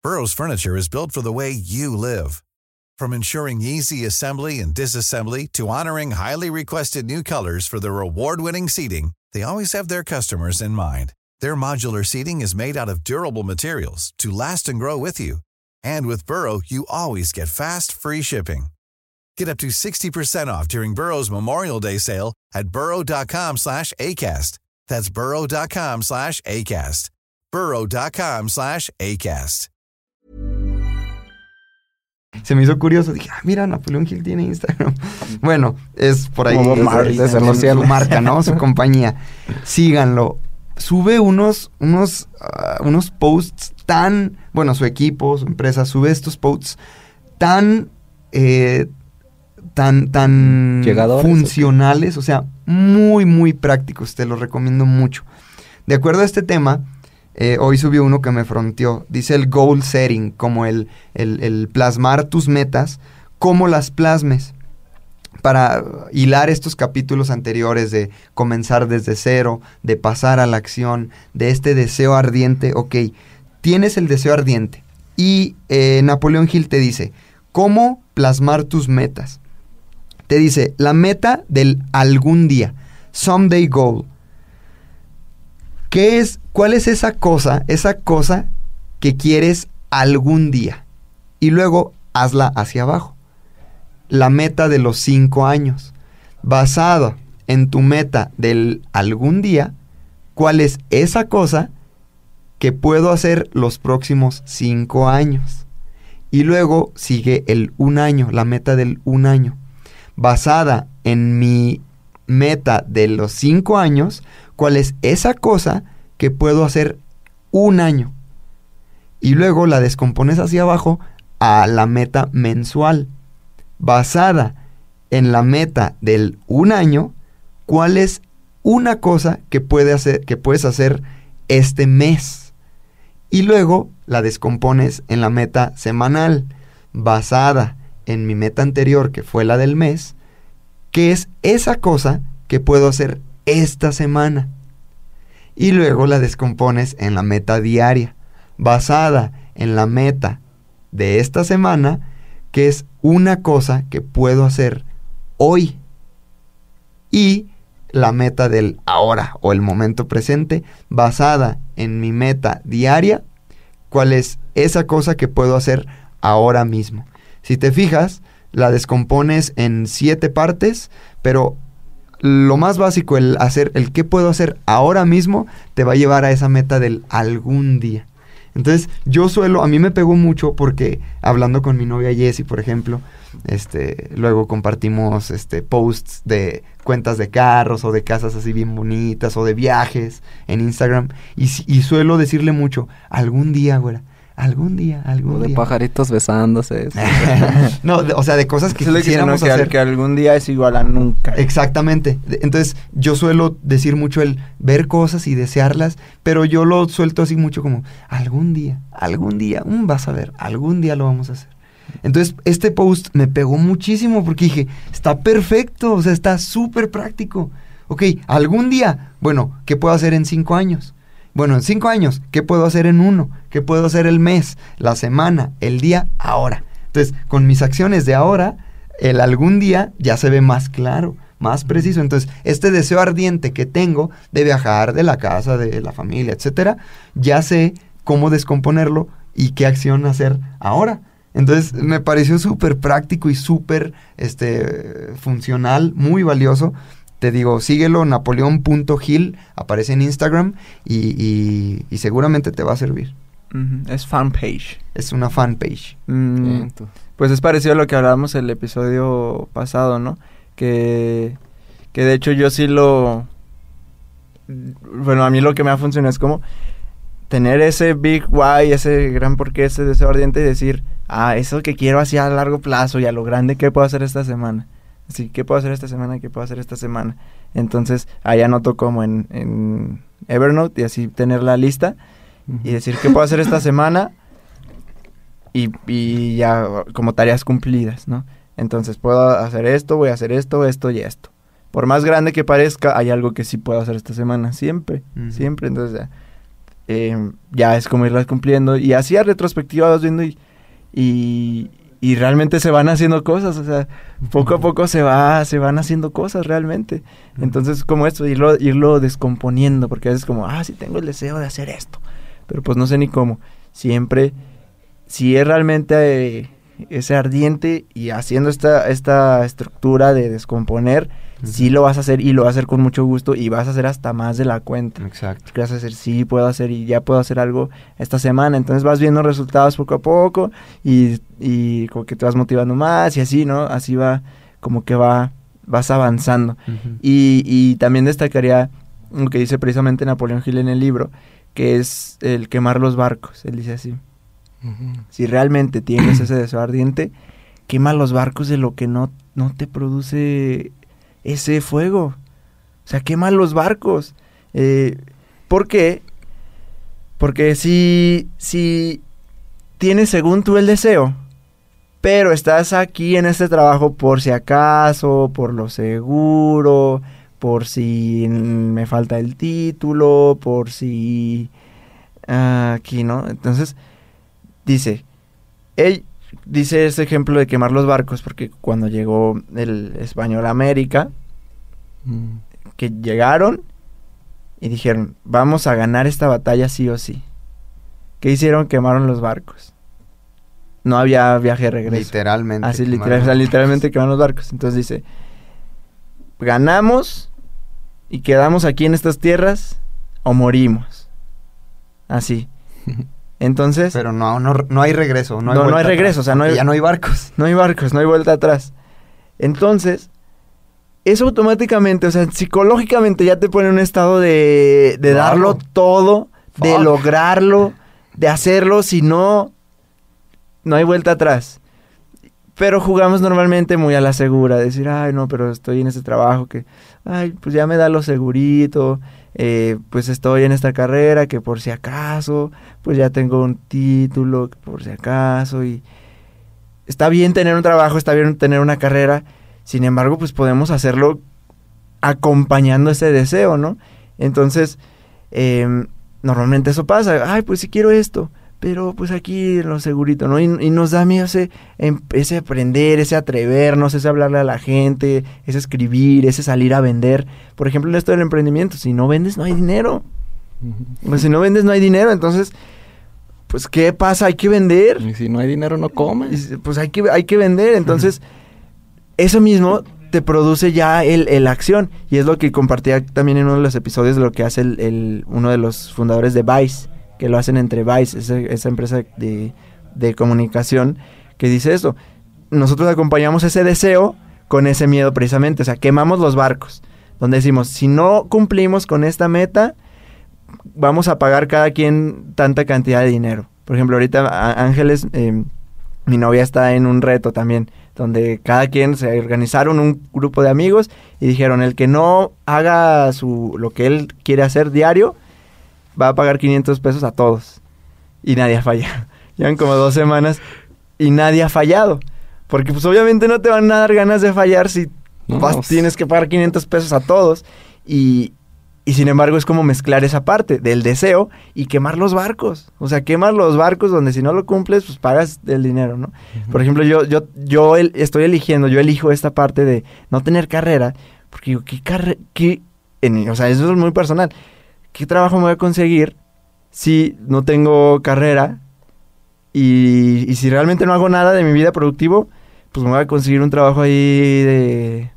Burrow's furniture is built for the way you live. From ensuring easy assembly and disassembly to honoring highly requested new colors for their award-winning seating, they always have their customers in mind. Their modular seating is made out of durable materials to last and grow with you. And with Burrow, you always get fast, free shipping. Get up to 60% off during Burrow's Memorial Day sale at burrow.com slash ACAST. That's burrow.com slash ACAST. burrow.com slash ACAST. se me hizo curioso. Dije, ah, mira, Napoleón Hill tiene Instagram. bueno, es por ahí. Es- su marca, ¿no? Su compañía. Síganlo. Sube unos, unos, ah, unos posts tan, bueno, su equipo, su empresa, sube estos posts tan, eh, tan, tan Llegadores, funcionales, o sea, muy, muy prácticos. Te los recomiendo mucho. De acuerdo a este tema, eh, hoy subió uno que me fronteó. Dice el goal setting, como el, el- el plasmar tus metas, cómo las plasmes. Para hilar estos capítulos anteriores de comenzar desde cero, de pasar a la acción, de este deseo ardiente. Ok, tienes el deseo ardiente. Y eh, Napoleón Hill te dice, ¿cómo plasmar tus metas? Te dice, la meta del algún día, someday goal. ¿Qué es, cuál es esa cosa, esa cosa que quieres algún día? Y luego hazla hacia abajo. La meta de los cinco años. Basada en tu meta del algún día, ¿cuál es esa cosa que puedo hacer los próximos cinco años? Y luego sigue el un año, la meta del un año. Basada en mi meta de los cinco años, cuál es esa cosa que puedo hacer un año. Y luego la descompones hacia abajo a la meta mensual. Basada en la meta del un año, cuál es una cosa que, puede hacer, que puedes hacer este mes. Y luego la descompones en la meta semanal, basada en mi meta anterior, que fue la del mes, que es esa cosa que puedo hacer esta semana. Y luego la descompones en la meta diaria, basada en la meta de esta semana, que es una cosa que puedo hacer hoy. Y la meta del ahora o el momento presente, basada en mi meta diaria, cuál es esa cosa que puedo hacer ahora mismo. Si te fijas, la descompones en siete partes, pero lo más básico, el hacer, el qué puedo hacer ahora mismo, te va a llevar a esa meta del algún día. Entonces, yo suelo, a mí me pegó mucho porque hablando con mi novia Jessie, por ejemplo, este, luego compartimos este posts de cuentas de carros o de casas así bien bonitas o de viajes en Instagram y, y suelo decirle mucho, algún día, güera, algún día, algún O de día. pajaritos besándose. no, de- o sea, de cosas que Eso quisiéramos que, hacer. que algún día es igual a nunca. Exactamente. Entonces, yo suelo decir mucho el ver cosas y desearlas, pero yo lo suelto así mucho como, algún día, algún día, mm, vas a ver, algún día lo vamos a hacer. Entonces, este post me pegó muchísimo porque dije, está perfecto, o sea, está súper práctico. Ok, algún día, bueno, ¿qué puedo hacer en cinco años? Bueno, en cinco años, ¿qué puedo hacer en uno? ¿Qué puedo hacer el mes, la semana, el día, ahora? Entonces, con mis acciones de ahora, el algún día ya se ve más claro, más preciso. Entonces, este deseo ardiente que tengo de viajar de la casa, de la familia, etcétera, ya sé cómo descomponerlo y qué acción hacer ahora. Entonces, me pareció súper práctico y súper este, funcional, muy valioso. Te digo, síguelo, napoleón.gil, aparece en Instagram y, y- y seguramente te va a servir. Ujú, Es fanpage. Es una fanpage. Mm. Pues es parecido a lo que hablábamos el episodio pasado, ¿no? Que, que de hecho yo sí lo... Bueno, a mí lo que me ha funcionado es como tener ese big why, ese gran porqué, ese deseo ardiente y decir, ah, eso que quiero así a largo plazo y a lo grande, ¿qué puedo hacer esta semana? Así, ¿qué puedo hacer esta semana? ¿Qué puedo hacer esta semana? Entonces, ahí anoto como en, en, Evernote y así tener la lista y decir qué puedo hacer esta semana y, y ya como tareas cumplidas, ¿no? Entonces puedo hacer esto, voy a hacer esto, esto y esto. Por más grande que parezca, hay algo que sí puedo hacer esta semana, siempre, siempre. Entonces ya, eh, ya es como irlas cumpliendo y así a retrospectiva vas viendo y, y, y realmente se van haciendo cosas, o sea, poco a poco se va, se van haciendo cosas realmente. Entonces como esto, irlo, irlo descomponiendo, porque a veces como, ah, sí tengo el deseo de hacer esto, pero pues no sé ni cómo. Siempre, si es realmente eh, ese ardiente y haciendo esta, esta estructura de descomponer, sí lo vas a hacer y lo vas a hacer con mucho gusto y vas a hacer hasta más de la cuenta. Exacto. Que vas a hacer, sí, puedo hacer y ya puedo hacer algo esta semana. Entonces vas viendo resultados poco a poco y, y como que te vas motivando más y así, ¿no? Así va, como que va, vas avanzando. Y, y también destacaría lo que dice precisamente Napoleón Hill en el libro, que es el quemar los barcos. Él dice así, si realmente tienes ese deseo ardiente, quema los barcos de lo que no, no te produce ese fuego. O sea, quema los barcos. Eh, ¿Por qué? Porque si, si tienes según tú el deseo, pero estás aquí en este trabajo por si acaso, por lo seguro, por si me falta el título, por si... ah, aquí, ¿no? Entonces, dice, dice ese ejemplo de quemar los barcos, porque cuando llegó el español a América, Mm. que llegaron y dijeron, vamos a ganar esta batalla sí o sí. ¿Qué hicieron? Quemaron los barcos. No había viaje de regreso. Literalmente. Así quemaron. literal, o sea, literalmente quemaron los barcos. Entonces dice, ganamos y quedamos aquí en estas tierras o morimos. Así. Entonces, Pero no, no, no hay regreso. No hay, No, no hay regreso, atrás, o sea, no hay- Ya no hay barcos. no hay barcos, no hay vuelta atrás. Entonces, eso automáticamente, o sea, psicológicamente ya te pone en un estado de, de Darlo. todo, de lograrlo, de hacerlo, si no, no hay vuelta atrás. Pero jugamos normalmente muy a la segura, decir, ay, no, pero estoy en este trabajo que, ay, pues ya me da lo segurito, eh, pues estoy en esta carrera que por si acaso, pues ya tengo un título, por si acaso, y está bien tener un trabajo, está bien tener una carrera, sin embargo, pues podemos hacerlo acompañando ese deseo, ¿no? Entonces, em, normalmente eso pasa, ay, pues si quiero esto, pero pues aquí lo segurito, ¿no? Y, y nos da miedo ese, em- ese aprender, ese atrevernos, ese hablarle a la gente, ese escribir, ese salir a vender. Por ejemplo, en esto del emprendimiento, si no vendes, no hay dinero. Pues si no vendes, no hay dinero, entonces, pues, ¿qué pasa? Hay que vender. Y si no hay dinero, no comes. Pues hay que, hay que vender. Entonces, eso mismo te produce ya el, el acción. Y es lo que compartía también en uno de los episodios de lo que hace el, el- uno de los fundadores de Vice, que lo hacen entre Vice, esa, esa empresa de, de comunicación, que dice eso. Nosotros acompañamos ese deseo con ese miedo precisamente. O sea, quemamos los barcos. Donde decimos, si no cumplimos con esta meta, vamos a pagar cada quien tanta cantidad de dinero. Por ejemplo, ahorita Ángeles, eh, mi novia está en un reto también, donde cada quien se organizaron un grupo de amigos y dijeron, el que no haga su lo que él quiere hacer diario, va a pagar 500 pesos a todos. Y nadie ha fallado. Llevan como dos semanas y nadie ha fallado. Porque pues obviamente no te van a dar ganas de fallar si No, vas- tienes que pagar 500 pesos a todos. Y, y sin embargo es como mezclar esa parte del deseo y quemar los barcos. O sea, quemar los barcos donde si no lo cumples, pues pagas el dinero, ¿no? Por ejemplo, yo, yo, yo el- estoy eligiendo, yo elijo esta parte de no tener carrera, porque digo, ¿qué carrera? ¿Qué? en- o sea, eso es muy personal. ¿Qué trabajo me voy a conseguir si no tengo carrera? Y, si realmente no hago nada de mi vida productivo, pues me voy a conseguir un trabajo ahí de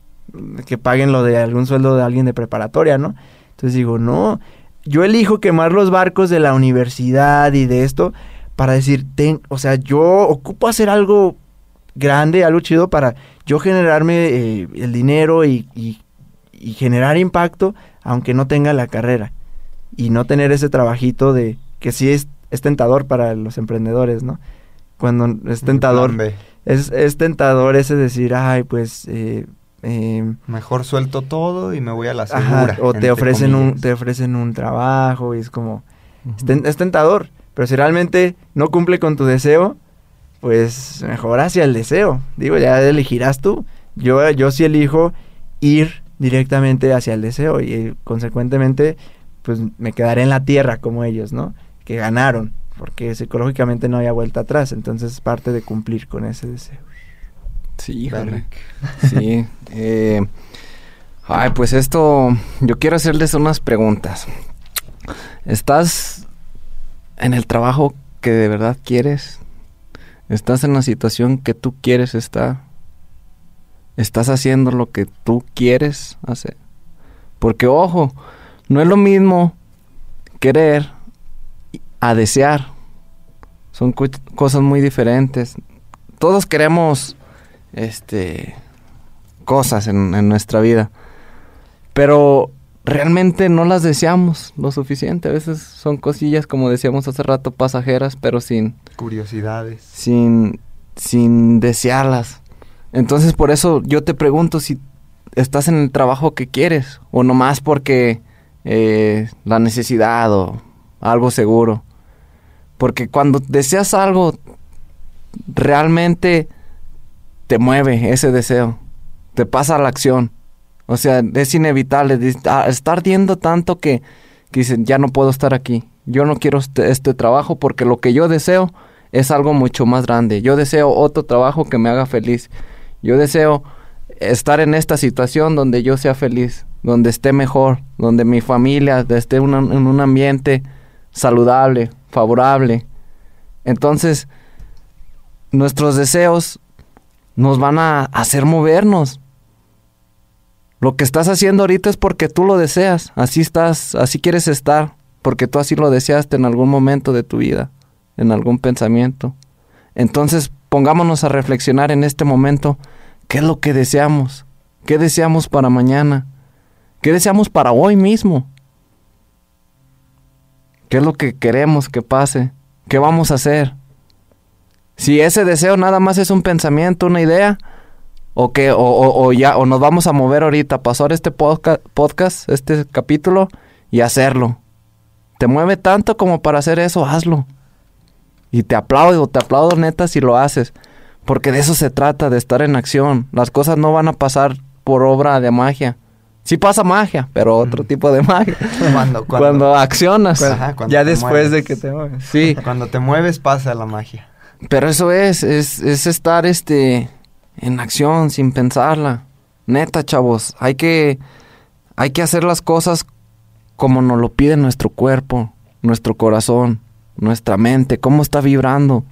que paguen lo de algún sueldo de alguien de preparatoria, ¿no? Entonces digo, no, yo elijo quemar los barcos de la universidad y de esto para decir, ten, o sea, yo ocupo hacer algo grande, algo chido para yo generarme eh, el dinero y generar impacto aunque no tenga la carrera y no tener ese trabajito de que sí es, es tentador para los emprendedores, ¿no? Cuando es tentador es, es tentador ese decir, ay, pues eh, eh, Mejor suelto todo y me voy a la Ajá, segura. o te ofrecen un te ofrecen un trabajo y es como es tentador pero si realmente no cumple con tu deseo pues mejor hacia el deseo digo ya elegirás tú yo yo sí elijo ir directamente hacia el deseo y eh, consecuentemente pues me quedaré en la tierra como ellos no que ganaron porque psicológicamente no había vuelta atrás entonces es parte de cumplir con ese deseo Sí, híjole. Sí. eh, ay, pues esto, yo quiero hacerles unas preguntas. ¿Estás en el trabajo que de verdad quieres? ¿Estás en la situación que tú quieres estar? ¿Estás haciendo lo que tú quieres hacer? Porque, ojo, no es lo mismo querer a desear. Son cosas muy diferentes. Todos queremos este cosas en, en nuestra vida. Pero realmente no las deseamos lo suficiente. A veces son cosillas, como decíamos hace rato, pasajeras, pero sin, Curiosidades. sin, sin desearlas. Entonces por eso yo te pregunto si estás en el trabajo que quieres o nomás porque eh, la necesidad o algo seguro. Porque cuando deseas algo, realmente te mueve ese deseo, te pasa a la acción. O sea, es inevitable. Está ardiendo tanto que, que dicen, ya no puedo estar aquí. Yo no quiero este, este trabajo porque lo que yo deseo es algo mucho más grande. Yo deseo otro trabajo que me haga feliz. Yo deseo estar en esta situación donde yo sea feliz, donde esté mejor, donde mi familia esté en un ambiente saludable, favorable. Entonces, nuestros deseos nos van a hacer movernos. Lo que estás haciendo ahorita es porque tú lo deseas, así estás, así quieres estar, porque tú así lo deseaste en algún momento de tu vida, en algún pensamiento. Entonces, pongámonos a reflexionar en este momento, ¿qué es lo que deseamos? ¿Qué deseamos para mañana? ¿Qué deseamos para hoy mismo? ¿Qué es lo que queremos que pase? ¿Qué vamos a hacer? Si ese deseo nada más es un pensamiento, una idea, o que o, o- o ya o nos vamos a mover ahorita, pasar este podca- podcast, este capítulo y hacerlo. Te mueve tanto como para hacer eso, hazlo. Y te aplaudo, te aplaudo neta si lo haces, porque de eso se trata, de estar en acción. Las cosas no van a pasar por obra de magia. Sí pasa magia, pero otro tipo de magia. Cuando, Cuando, cuando, accionas. Ajá, cuando ya después de que te mueves Sí, cuando te mueves pasa la magia. Pero eso es, es, es estar este en acción sin pensarla. Neta, chavos, hay que hay que hacer las cosas como nos lo pide nuestro cuerpo, nuestro corazón, nuestra mente, cómo está vibrando.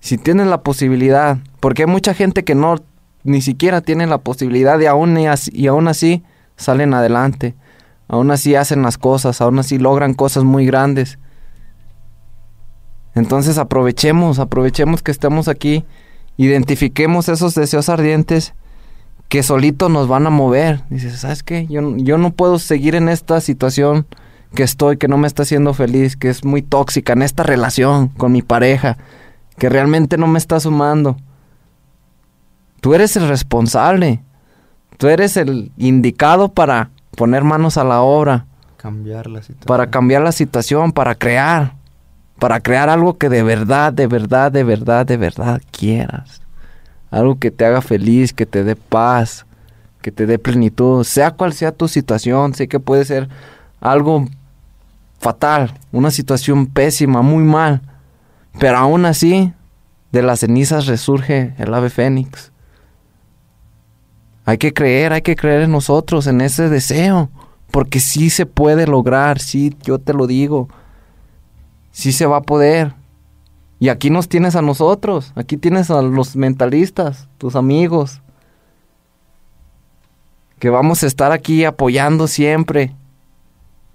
Si tienes la posibilidad, porque hay mucha gente que no ni siquiera tiene la posibilidad de aún y así, y aún así salen adelante. Aún así hacen las cosas, aún así logran cosas muy grandes. Entonces aprovechemos, aprovechemos que estamos aquí, identifiquemos esos deseos ardientes que solito nos van a mover. Dices, ¿sabes qué? Yo, yo no puedo seguir en esta situación que estoy, que no me está haciendo feliz, que es muy tóxica, en esta relación con mi pareja, que realmente no me está sumando. Tú eres el responsable, tú eres el indicado para poner manos a la obra Cambiar la situación. para cambiar la situación, para crear, para crear algo que de verdad, de verdad, de verdad, de verdad quieras. Algo que te haga feliz, que te dé paz, que te dé plenitud, sea cual sea tu situación, sé que puede ser algo fatal, una situación pésima, muy mal, pero aún así, de las cenizas resurge el ave fénix. Hay que creer, hay que creer en nosotros, en ese deseo. Porque sí se puede lograr, sí, yo te lo digo. Sí se va a poder. Y aquí nos tienes a nosotros, aquí tienes a los mentalistas, tus amigos. Que vamos a estar aquí apoyando siempre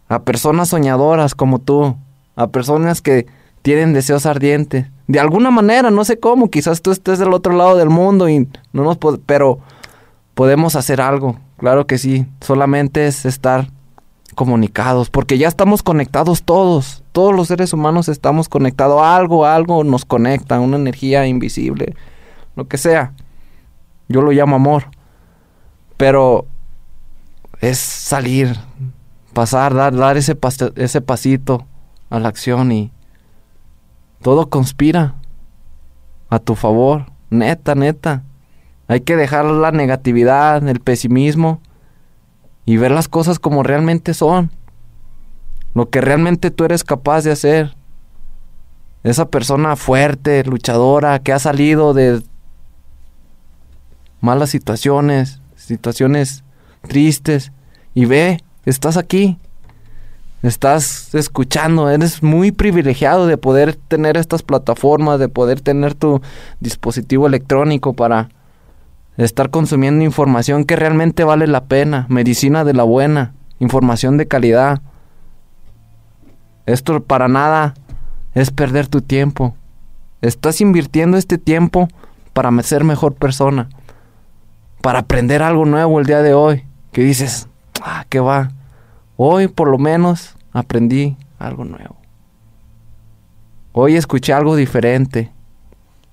a personas soñadoras como tú, a personas que tienen deseos ardientes. De alguna manera, no sé cómo, quizás tú estés del otro lado del mundo y no nos pero podemos hacer algo, claro que sí, solamente es estar comunicados, porque ya estamos conectados todos, todos los seres humanos estamos conectados, algo, algo nos conecta, una energía invisible, lo que sea, yo lo llamo amor, Pero es salir, pasar, dar, dar ese, ese pasito a la acción y todo conspira a tu favor, neta, neta. Hay que dejar la negatividad, el pesimismo y ver las cosas como realmente son. Lo que realmente tú eres capaz de hacer. Esa persona fuerte, luchadora, que ha salido de malas situaciones, situaciones tristes. Y ve, estás aquí. Estás escuchando, eres muy privilegiado de poder tener estas plataformas, de poder tener tu dispositivo electrónico para estar consumiendo información que realmente vale la pena, medicina de la buena, información de calidad. Esto para nada es perder tu tiempo. Estás invirtiendo este tiempo para ser mejor persona, para aprender algo nuevo el día de hoy, que dices, ah, ¿qué va? Hoy por lo menos aprendí algo nuevo. Hoy escuché algo diferente.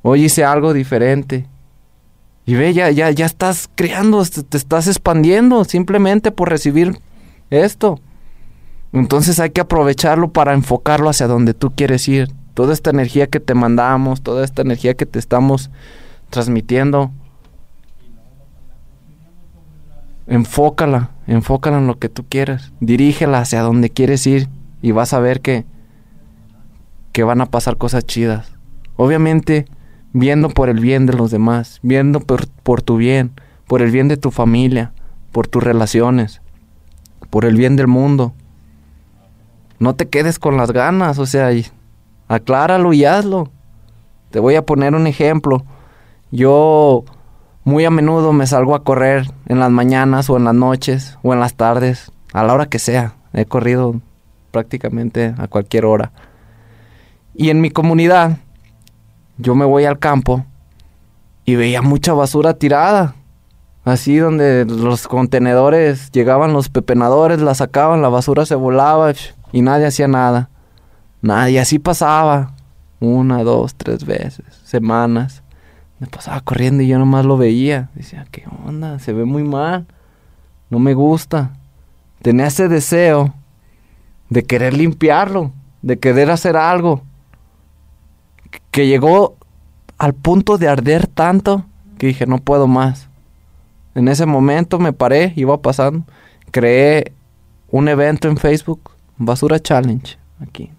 Hoy hice algo diferente. Y ve, ya, ya, ya estás creando, te estás expandiendo simplemente por recibir esto. Entonces hay que aprovecharlo para enfocarlo hacia donde tú quieres ir. Toda esta energía que te mandamos, toda esta energía que te estamos transmitiendo, enfócala, enfócala en lo que tú quieras, dirígela hacia donde quieres ir y vas a ver que, que van a pasar cosas chidas. Obviamente, viendo por el bien de los demás, viendo por, tu bien, por el bien de tu familia, por tus relaciones, por el bien del mundo. No te quedes con las ganas, o sea, acláralo y hazlo. Te voy a poner un ejemplo. Yo muy a menudo me salgo a correr en las mañanas o en las noches o en las tardes, a la hora que sea. He corrido prácticamente a cualquier hora. Y en mi comunidad, yo me voy al campo y veía mucha basura tirada. Así donde los contenedores llegaban los pepenadores, la sacaban, la basura se volaba y nadie hacía nada. Nadie, así pasaba. Una, dos, tres veces, semanas me pasaba corriendo y yo nomás lo veía. Decía, ¿qué onda? Se ve muy mal. No me gusta. Tenía ese deseo de querer limpiarlo, de querer hacer algo. Que llegó al punto de arder tanto que dije, no puedo más. En ese momento me paré, iba pasando, creé un evento en Facebook, Basura Challenge, aquí.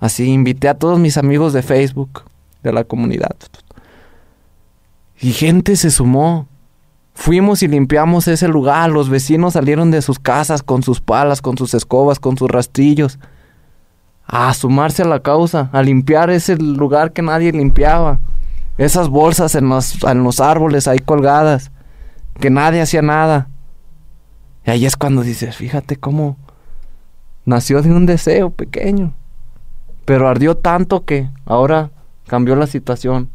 Así invité a todos mis amigos de Facebook de la comunidad. Y gente se sumó. Fuimos y limpiamos ese lugar. Los vecinos salieron de sus casas con sus palas, con sus escobas, con sus rastrillos. A sumarse a la causa, a limpiar ese lugar que nadie limpiaba. Esas bolsas en los, en los árboles ahí colgadas, que nadie hacía nada. Y ahí es cuando dices, fíjate cómo nació de un deseo pequeño. Pero ardió tanto que ahora cambió la situación.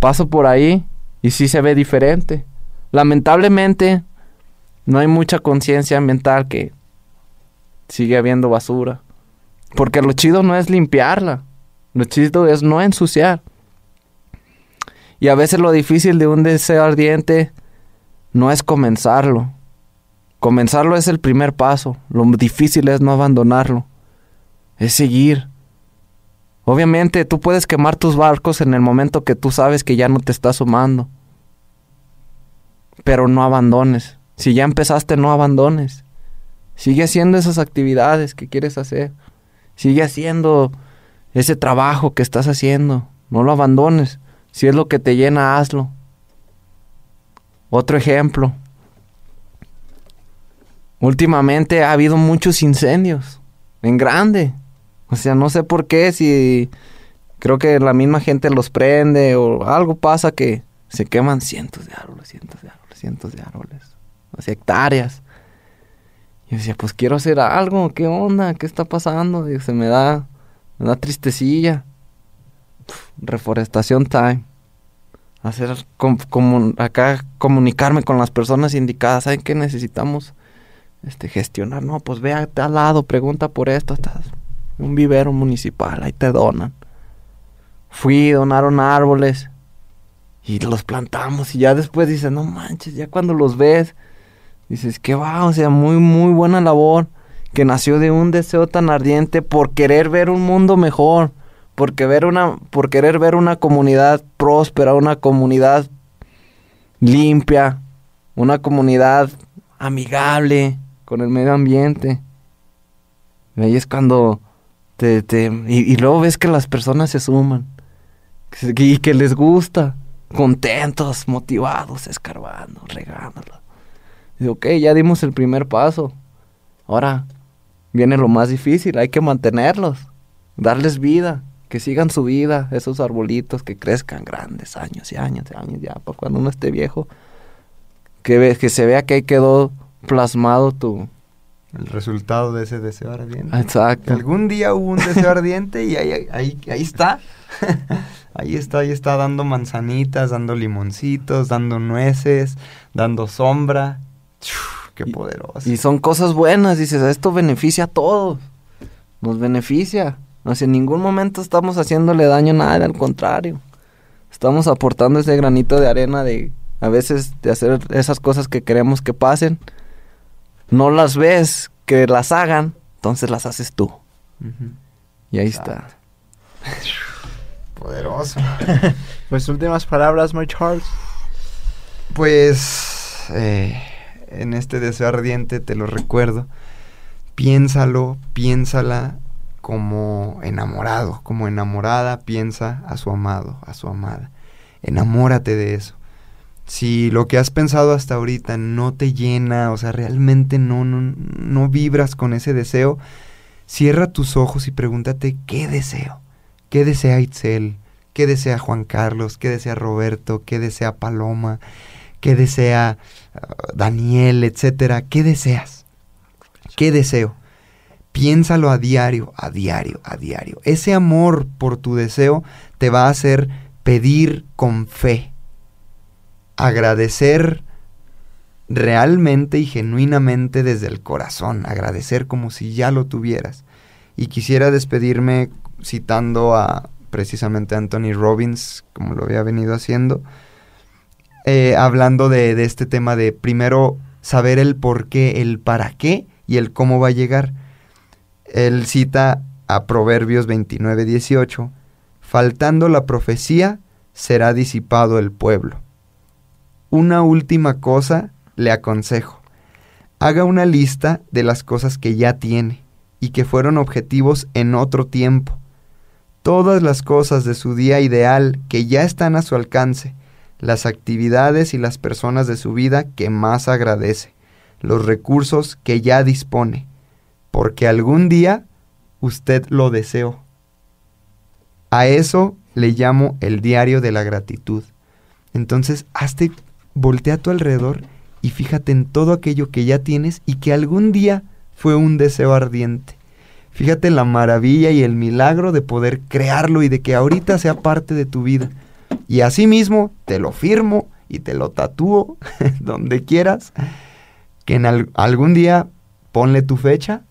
Paso por ahí y sí se ve diferente. Lamentablemente, no hay mucha conciencia ambiental que sigue habiendo basura. Porque lo chido no es limpiarla, lo chido es no ensuciar. Y a veces lo difícil de un deseo ardiente no es comenzarlo. Comenzarlo es el primer paso, lo difícil es no abandonarlo, es seguir. Obviamente tú puedes quemar tus barcos en el momento que tú sabes que ya no te está sumando. Pero no abandones. Si ya empezaste, no abandones. Sigue haciendo esas actividades que quieres hacer. Sigue haciendo ese trabajo que estás haciendo. No lo abandones. Si es lo que te llena, hazlo. Otro ejemplo. Últimamente ha habido muchos incendios. En grande. O sea, no sé por qué, si creo que la misma gente los prende o algo pasa que se queman cientos de árboles, cientos de árboles, cientos de árboles, o hectáreas. Y decía, pues quiero hacer algo, ¿qué onda? ¿Qué está pasando? Y se me da, me da tristecilla. reforestación time. Hacer como acá comunicarme con las personas indicadas. ¿Saben qué necesitamos? Este, gestionar. No, pues ve a al lado, pregunta por esto. Estás un vivero municipal, ahí te donan. Fui, donaron árboles. y los plantamos y ya después dices, no manches, ya cuando los ves, dices, que va, o sea, muy, muy buena labor, que nació de un deseo tan ardiente por querer ver un mundo mejor, porque ver una, por querer ver una comunidad próspera, una comunidad limpia, una comunidad amigable con el medio ambiente. Y ahí es cuando te, te y, luego ves que las personas se suman y que les gusta, contentos, motivados, escarbando, regándolo. Ok, ya dimos el primer paso. Ahora viene lo más difícil, hay que mantenerlos, darles vida, que sigan su vida, esos arbolitos que crezcan grandes, años y años y años ya, para cuando uno esté viejo, que, ve- que se vea que ahí quedó plasmado tu... El resultado de ese deseo ardiente. Exacto. Algún día hubo un deseo ardiente y ahí, ahí, ahí está. ahí está, ahí está dando manzanitas, dando limoncitos, dando nueces, dando sombra. Qué poderoso. Y son cosas buenas, dices, esto beneficia a todos. Nos beneficia. No sé, en ningún momento estamos haciéndole daño a nadie, al contrario. Estamos aportando ese granito de arena de a veces de hacer esas cosas que queremos que pasen. No las ves que las hagan, entonces las haces tú. Y ahí está. Poderoso. Pues últimas palabras, my Charles. Pues eh, en este deseo ardiente te lo recuerdo. Piénsalo, piénsala como enamorado, como enamorada piensa a su amado, a su amada. Enamórate de eso. Si lo que has pensado hasta ahorita no te llena, o sea, realmente no, no, no vibras con ese deseo, cierra tus ojos y pregúntate qué deseo. ¿Qué desea Itzel? ¿Qué desea Juan Carlos? ¿Qué desea Roberto? ¿Qué desea Paloma? ¿Qué desea Daniel, etcétera? ¿Qué deseas? ¿Qué deseo? Piénsalo a diario, a diario, a diario. Ese amor por tu deseo te va a hacer pedir con fe, agradecer realmente y genuinamente desde el corazón, agradecer como si ya lo tuvieras. Y quisiera despedirme citando a precisamente Anthony Robbins, como lo había venido haciendo, eh, hablando de, de este tema de primero saber el por qué, el para qué y el cómo va a llegar. Él cita a Proverbios 29, 18, faltando la profecía, será disipado el pueblo. Una última cosa le aconsejo. Haga una lista de las cosas que ya tiene y que fueron objetivos en otro tiempo. Todas las cosas de su día ideal que ya están a su alcance, las actividades y las personas de su vida que más agradece, los recursos que ya dispone, porque algún día usted lo deseó. A eso le llamo el diario de la gratitud. Entonces, hazte, voltea a tu alrededor y fíjate en todo aquello que ya tienes y que algún día fue un deseo ardiente. Fíjate en la maravilla y el milagro de poder crearlo y de que ahorita sea parte de tu vida. Y asimismo, te lo firmo y te lo tatúo donde quieras, que en al- algún día ponle tu fecha,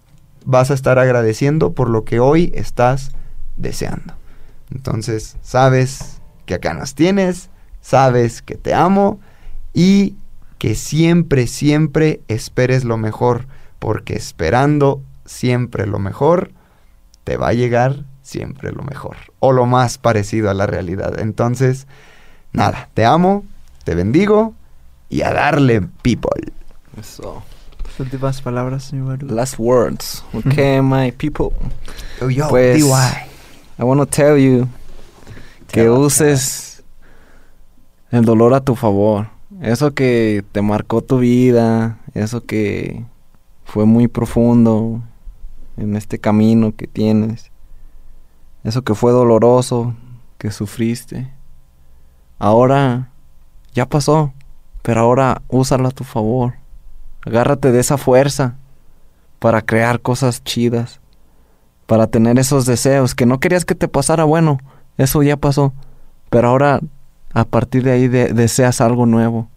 vas a estar agradeciendo por lo que hoy estás deseando. Entonces, sabes que acá nos tienes, sabes que te amo y que siempre, siempre esperes lo mejor, porque esperando siempre lo mejor, te va a llegar siempre lo mejor, o lo más parecido a la realidad. Entonces, nada, te amo, te bendigo y a darle, people. Eso. Tus últimas palabras, señor Baru. Last words. Okay, my people. Yo, yo, Pues, DY. I want to tell you que Tell us, uses el dolor a tu favor. Eso que te marcó tu vida, eso que fue muy profundo en este camino que tienes, eso que fue doloroso, que sufriste. Ahora ya pasó, pero ahora úsalo a tu favor. Agárrate de esa fuerza para crear cosas chidas para tener esos deseos que no querías que te pasara, bueno, eso ya pasó, pero ahora a partir de ahí de- deseas algo nuevo,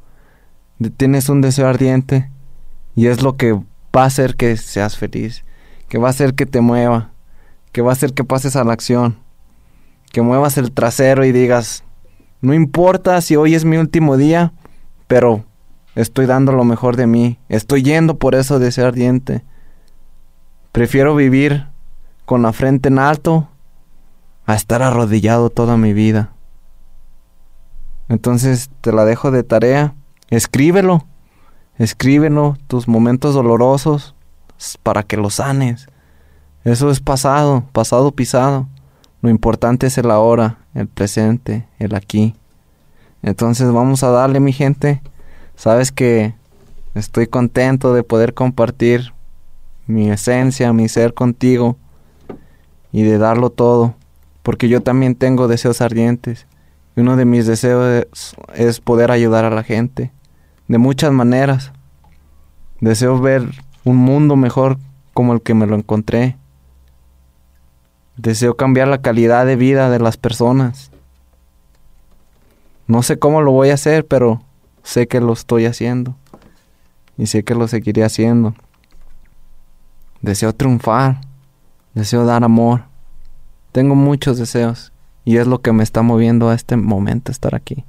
tienes un deseo ardiente y es lo que va a hacer que seas feliz, que va a hacer que te mueva, que va a hacer que pases a la acción, que muevas el trasero y digas, No importa si hoy es mi último día, pero estoy dando lo mejor de mí. Estoy yendo por eso de ser ardiente. Prefiero vivir con la frente en alto a estar arrodillado toda mi vida. Entonces te la dejo de tarea. Escríbelo. Escríbelo, tus momentos dolorosos, para que los sanes. Eso es pasado, pasado pisado. Lo importante es el ahora, el presente, el aquí. Entonces vamos a darle, mi gente. Sabes que estoy contento de poder compartir mi esencia, mi ser contigo y de darlo todo, porque yo también tengo deseos ardientes. Uno de mis deseos es, poder ayudar a la gente de muchas maneras. Deseo ver un mundo mejor como el que me lo encontré. Deseo cambiar la calidad de vida de las personas. No sé cómo lo voy a hacer, pero sé que lo estoy haciendo. Y sé que lo seguiré haciendo. Deseo triunfar. Deseo dar amor. Tengo muchos deseos. Y es lo que me está moviendo a este momento estar aquí.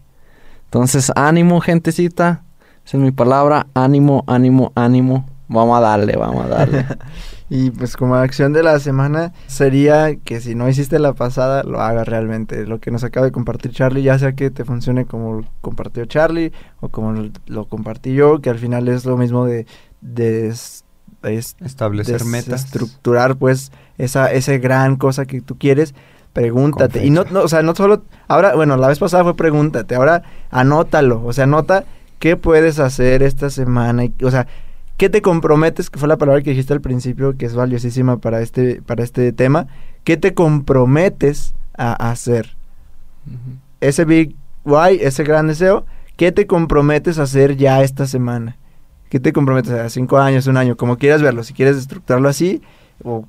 Entonces, ánimo, gentecita. Esa es mi palabra. Ánimo, ánimo, ánimo. Vamos a darle, vamos a darle. y pues como acción de la semana sería que si no hiciste la pasada, lo hagas realmente. Lo que nos acaba de compartir Charlie, ya sea que te funcione como compartió Charlie o como lo, compartí yo, que al final es lo mismo de, de establecer metas. Estructurar pues esa, esa gran cosa que tú quieres pregúntate. Y no, no, o sea, no solo, ahora, bueno, la vez pasada fue pregúntate, ahora anótalo, o sea, anota qué puedes hacer esta semana, y, o sea, qué te comprometes, que fue la palabra que dijiste al principio, que es valiosísima para este, para este tema, qué te comprometes a hacer. Ese big why, ese gran deseo, ¿qué te comprometes a hacer ya esta semana? ¿Qué te comprometes a cinco años, un año, como quieras verlo? Si quieres estructurarlo así, o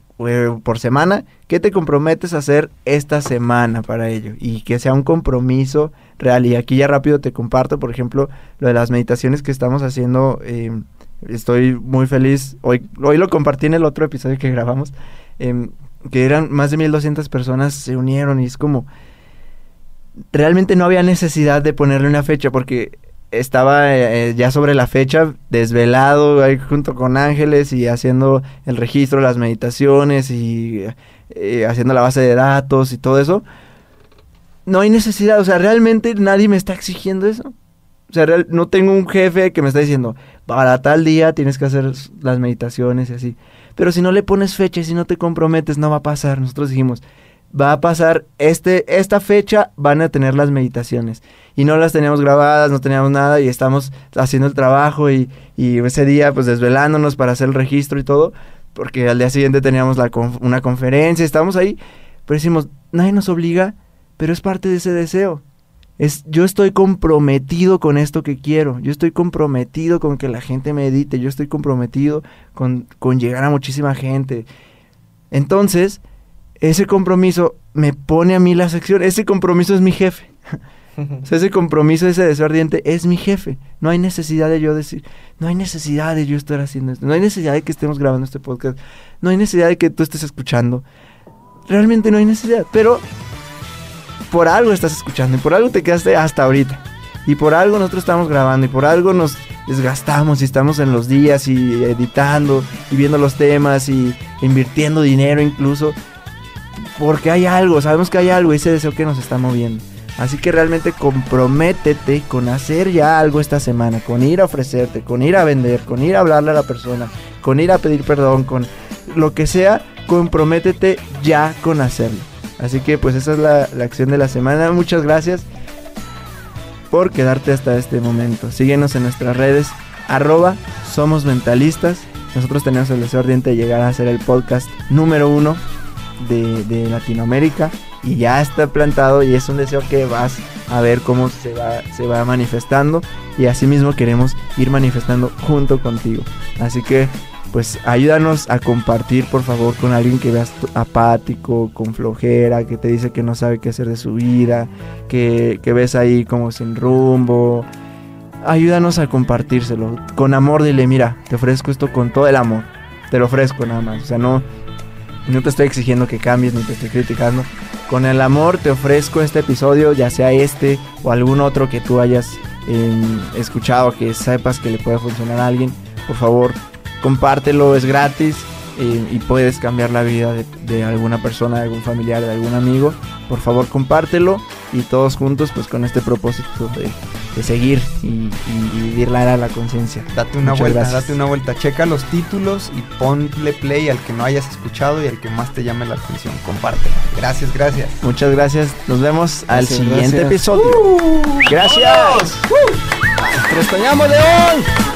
por semana, ¿qué te comprometes a hacer esta semana para ello? Y que sea un compromiso real. Y aquí ya rápido te comparto, por ejemplo, lo de las meditaciones que estamos haciendo. Em, estoy muy feliz. Hoy, hoy lo compartí en el otro episodio que grabamos, em, que eran más de 1200 personas se unieron y es como... Realmente no había necesidad de ponerle una fecha porque estaba eh, ya sobre la fecha, desvelado ahí junto con Ángeles y haciendo el registro, las meditaciones y eh, haciendo la base de datos y todo eso. No hay necesidad, o sea, realmente nadie me está exigiendo eso. O sea, no tengo un jefe que me está diciendo, para tal día tienes que hacer las meditaciones y así. Pero si no le pones fecha y si no te comprometes, no va a pasar. Nosotros dijimos, va a pasar este, esta fecha, van a tener las meditaciones. Y no las teníamos grabadas, no teníamos nada y estamos haciendo el trabajo y, y ese día pues desvelándonos para hacer el registro y todo, porque al día siguiente teníamos la una conferencia, estábamos ahí, pero decimos, nadie nos obliga, pero es parte de ese deseo. Es, yo estoy comprometido con esto que quiero, yo estoy comprometido con que la gente medite, yo estoy comprometido con, con llegar a muchísima gente. Entonces, ese compromiso me pone a mí la sección, ese compromiso es mi jefe. ese compromiso, ese deseo ardiente es mi jefe. No hay necesidad de yo decir, no hay necesidad de yo estar haciendo esto, no hay necesidad de que estemos grabando este podcast, no hay necesidad de que tú estés escuchando. Realmente no hay necesidad, pero por algo estás escuchando y por algo te quedaste hasta ahorita. Y por algo nosotros estamos grabando y por algo nos desgastamos y estamos en los días y editando y viendo los temas y invirtiendo dinero incluso porque hay algo, sabemos que hay algo, ese deseo que nos está moviendo. Así que realmente comprométete con hacer ya algo esta semana, con ir a ofrecerte, con ir a vender, con ir a hablarle a la persona, con ir a pedir perdón, con lo que sea, comprométete ya con hacerlo. Así que pues esa es la, la acción de la semana. Muchas gracias por quedarte hasta este momento. Síguenos en nuestras redes, arroba somos mentalistas. Nosotros tenemos el deseo ardiente de llegar a ser el podcast número uno de, Latinoamérica y ya está plantado y es un deseo que vas a ver cómo se va, se va manifestando y así mismo queremos ir manifestando junto contigo. Así que pues ayúdanos a compartir por favor con alguien que veas apático, con flojera, que te dice que no sabe qué hacer de su vida, que, que ves ahí como sin rumbo. Ayúdanos a compartírselo. Con amor dile, mira, te ofrezco esto con todo el amor. Te lo ofrezco nada más. O sea, no, no te estoy exigiendo que cambies ni te estoy criticando. con el amor te ofrezco este episodio, ya sea este o algún otro que tú hayas em, escuchado, que sepas que le puede funcionar a alguien. Por favor, compártelo, es gratis y puedes cambiar la vida de, alguna persona, de algún familiar, de algún amigo. Por favor, compártelo y todos juntos, pues con este propósito de, seguir y, vivir la era de la conciencia. Date una vuelta, date una vuelta. Checa los títulos y ponle play al que no hayas escuchado y al que más te llame la atención. Compártelo. Gracias, gracias. Muchas gracias. Nos vemos al siguiente episodio. Uh, gracias. ¡Te extrañamos, León!